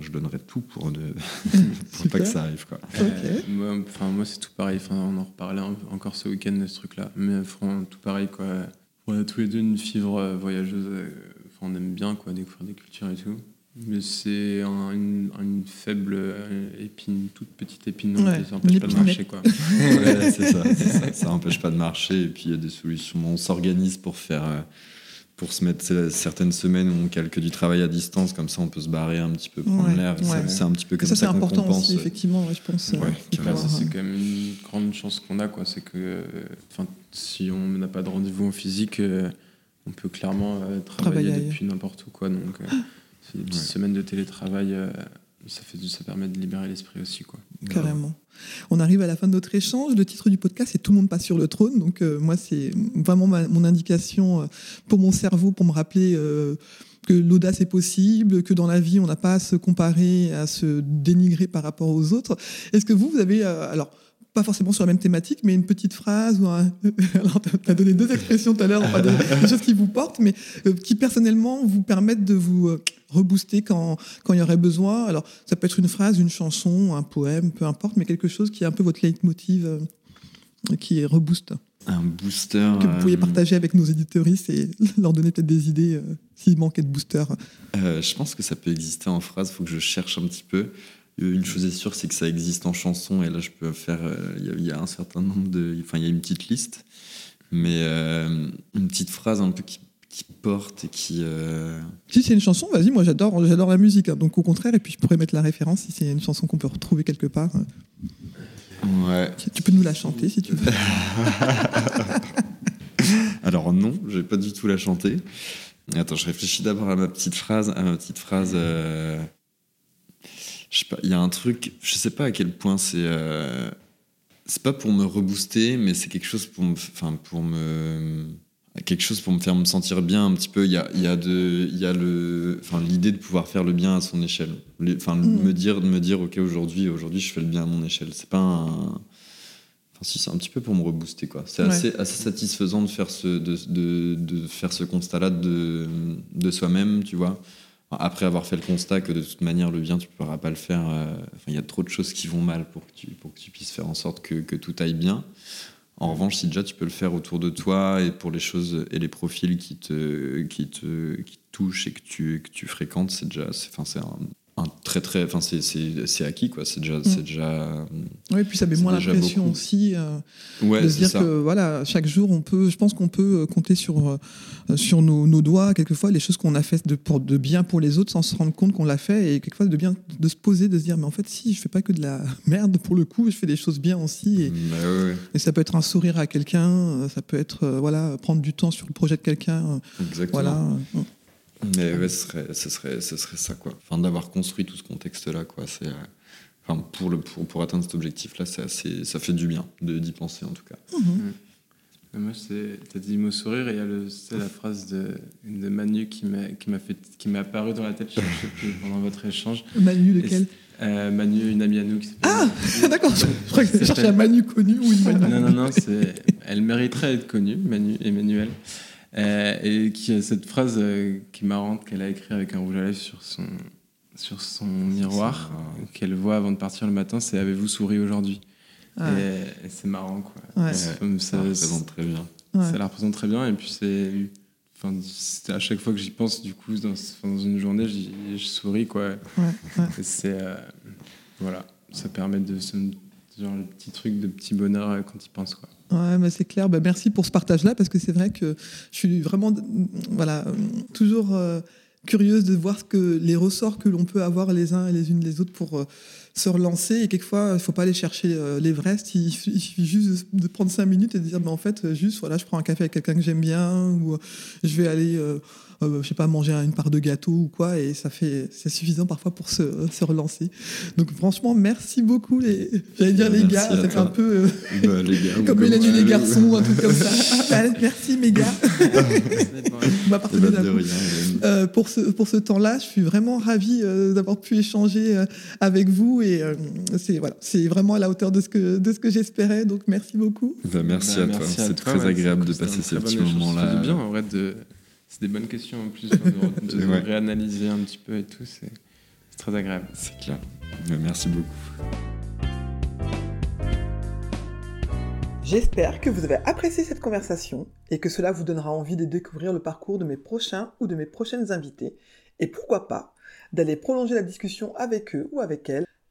je donnerai tout pour ne <laughs> pour pas que ça arrive. Quoi. Euh, moi, c'est tout pareil. Enfin, on en reparlait un- encore ce week-end de ce truc-là. Mais tout pareil, quoi. On a tous les deux une fibre euh, voyageuse. Enfin, on aime bien, quoi, découvrir des cultures et tout. Mais c'est un- une, une faible euh, épine, toute petite épine, donc Ouais, ça n'empêche pas de marcher, quoi. Ouais, c'est <laughs> ça, ça. Ça empêche pas de marcher. Et puis il y a des solutions. On s'organise pour faire. euh, pour se mettre euh, certaines semaines où on calque du travail à distance, comme ça on peut se barrer un petit peu, prendre Ouais, l'air. c'est- un petit peu comme ça, ça, c'est qu'on important aussi, effectivement, je pense. Euh, c'est quand même une grande chance qu'on a, quoi. C'est que, enfin, si on n'a pas de rendez-vous en physique, euh, on peut clairement euh, travailler, Travailler. depuis n'importe où, quoi. Donc, Ouais. semaines de télétravail, euh, ça fait, ça permet de libérer l'esprit aussi, quoi. Carrément. On arrive à la fin de notre échange. Le titre du podcast, c'est Tout le monde passe sur le trône. Donc, euh, moi, c'est vraiment ma- mon indication euh, pour mon cerveau pour me rappeler euh, que l'audace est possible, que dans la vie, on n'a pas à se comparer, à se dénigrer par rapport aux autres. Est-ce que vous, vous avez. alors, pas forcément sur la même thématique, mais une petite phrase ou un... <laughs> Alors, tu as donné deux expressions tout à l'heure, enfin, <laughs> des, choses qui vous portent, mais euh, qui personnellement vous permettent de vous euh, rebooster quand, quand il y aurait besoin. Alors, ça peut être une phrase, une chanson, un poème, peu importe, mais quelque chose qui est un peu votre leitmotiv, euh, qui est reboost, Un booster. que vous pourriez euh, partager avec nos éditeuristes et <laughs> leur donner peut-être des idées euh, s'il manquait de booster. Je pense que ça peut exister en phrase, faut que je cherche un petit peu. Une chose est sûre, c'est que ça existe en chanson, et là je peux faire. euh, Il y a- il y, a un certain nombre de. Enfin, il y a une petite liste, mais euh, une petite phrase un peu qui, qui porte et qui. euh, Si c'est une chanson, vas-y, moi j'adore, j'adore la musique, hein, donc au contraire, et puis je pourrais mettre la référence si c'est une chanson qu'on peut retrouver quelque part. Ouais. Tu peux nous la chanter si tu veux. <laughs> Alors non, je vais pas du tout la chanter. Attends, je réfléchis d'abord à ma petite phrase. À ma petite phrase. euh. Il y a un truc. Je sais pas à quel point c'est. euh, C'est pas pour me rebooster, mais c'est quelque chose pour me. Enfin, pour me. Quelque chose pour me faire me sentir bien un petit peu. Il y a, il y a de, il y a le, enfin l'idée de pouvoir faire le bien à son échelle. Les- Enfin, Mm. me dire, de me dire, ok, aujourd'hui, aujourd'hui, je fais le bien à mon échelle. C'est pas un, Enfin, si, c'est un petit peu pour me rebooster, quoi. C'est Ouais. assez, assez satisfaisant de faire ce, de, de, de faire ce constat-là de, de soi-même, tu vois. Après avoir fait le constat que de toute manière, le bien, tu ne pourras pas le faire. euh, il y a trop de choses qui vont mal pour que tu, pour que tu puisses faire en sorte que, que tout aille bien. En revanche, si déjà tu peux le faire autour de toi et pour les choses et les profils qui te, qui te, qui touchent et que tu, que tu fréquentes, c'est déjà, c'est, un très très, enfin, c'est, acquis, quoi. C'est déjà, c'est déjà. Oui, puis ça met moins déjà l'impression beaucoup. aussi euh, Ouais, de se dire ça. que voilà, chaque jour, on peut, je pense qu'on peut euh, compter sur, euh, sur nos, nos doigts, quelquefois, les choses qu'on a faites de, pour, de bien pour les autres sans se rendre compte qu'on l'a fait, et quelquefois de bien de se poser, de se dire, mais en fait, si, je fais pas que de la <laughs> merde pour le coup, je fais des choses bien aussi. Et, Bah ouais, ouais. et ça peut être un sourire à quelqu'un, euh, ça peut être euh, voilà, prendre du temps sur le projet de quelqu'un. euh, Exactement. Voilà. Mais ouais, ce serait, ce serait, ce serait ça, quoi. Enfin, d'avoir construit tout ce contexte-là, quoi. C'est, euh, enfin, pour, le, pour, pour atteindre cet objectif-là, c'est assez, ça fait du bien de, d'y penser, en tout cas. Et Moi, c'est, t'as dit mot sourire et il y a le, c'est la phrase de, de Manu qui m'a, qui m'a fait, qui m'est apparue dans la tête, je sais plus, pendant votre échange. Manu, lequel euh, Manu, une amie à nous qui s'appelle. Ah <laughs> D'accord, je, je crois que je cherchais un Manu connu ou une Manu. Non, non, non, c'est, elle mériterait d'être connue, Manu, Emmanuel. Euh, et qui a cette phrase euh, qui est marrante qu'elle a écrite avec un rouge à lèvres sur son, sur son miroir, qu'elle voit avant de partir le matin, c'est Avez-vous souri aujourd'hui? Ah. et, et c'est marrant, quoi. Ouais. C'est comme ça, Ça représente très bien. Ouais. ça la représente très bien. Et puis, c'est. Enfin, à chaque fois que j'y pense, du coup, dans, une journée, je souris, quoi. Ouais, ouais. Et c'est. euh, voilà, ça permet de se. Genre le petit truc de petit bonheur quand il pense, quoi. Ouais, bah, c'est clair. Bah, merci pour ce partage-là parce que c'est vrai que je suis vraiment, voilà, toujours euh, curieuse de voir ce que les ressorts que l'on peut avoir les uns et les unes les autres pour euh, se relancer. Et quelquefois, il ne faut pas aller chercher euh, l'Everest. Il, suffit- il suffit juste de, de prendre cinq minutes et de dire, bah, en fait, euh, juste, voilà, je prends un café avec quelqu'un que j'aime bien ou euh, je vais aller. euh, euh, je sais pas, manger une part de gâteau ou quoi, et ça fait, c'est suffisant parfois pour se, se relancer. Donc franchement, merci beaucoup les, j'allais dire les gars, ça fait un peu euh, Bah, les gars, comme les euh, garçons ou un truc comme ça. <laughs> Merci mes gars. <laughs> Euh, pour ce, pour ce temps-là, je suis vraiment ravie euh, d'avoir pu échanger euh, avec vous et euh, c'est voilà, c'est vraiment à la hauteur de ce que, de ce que j'espérais. Donc merci beaucoup. Bah, merci Bah, à toi, merci à c'est toi, très ouais, agréable c'est de passer ces petits moments-là. fait du bien en vrai de. C'est des bonnes questions en plus de, de <laughs> Ouais. réanalyser un petit peu et tout. C'est c'est très agréable. C'est clair. Bah, merci beaucoup. J'espère que vous avez apprécié cette conversation et que cela vous donnera envie de découvrir le parcours de mes prochains ou de mes prochaines invités et pourquoi pas d'aller prolonger la discussion avec eux ou avec elles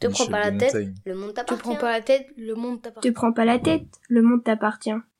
Te prends pas la tête, le monde Te t'appartient. prends pas la tête, le monde Te t'appartient. prends pas la tête, le monde t'appartient.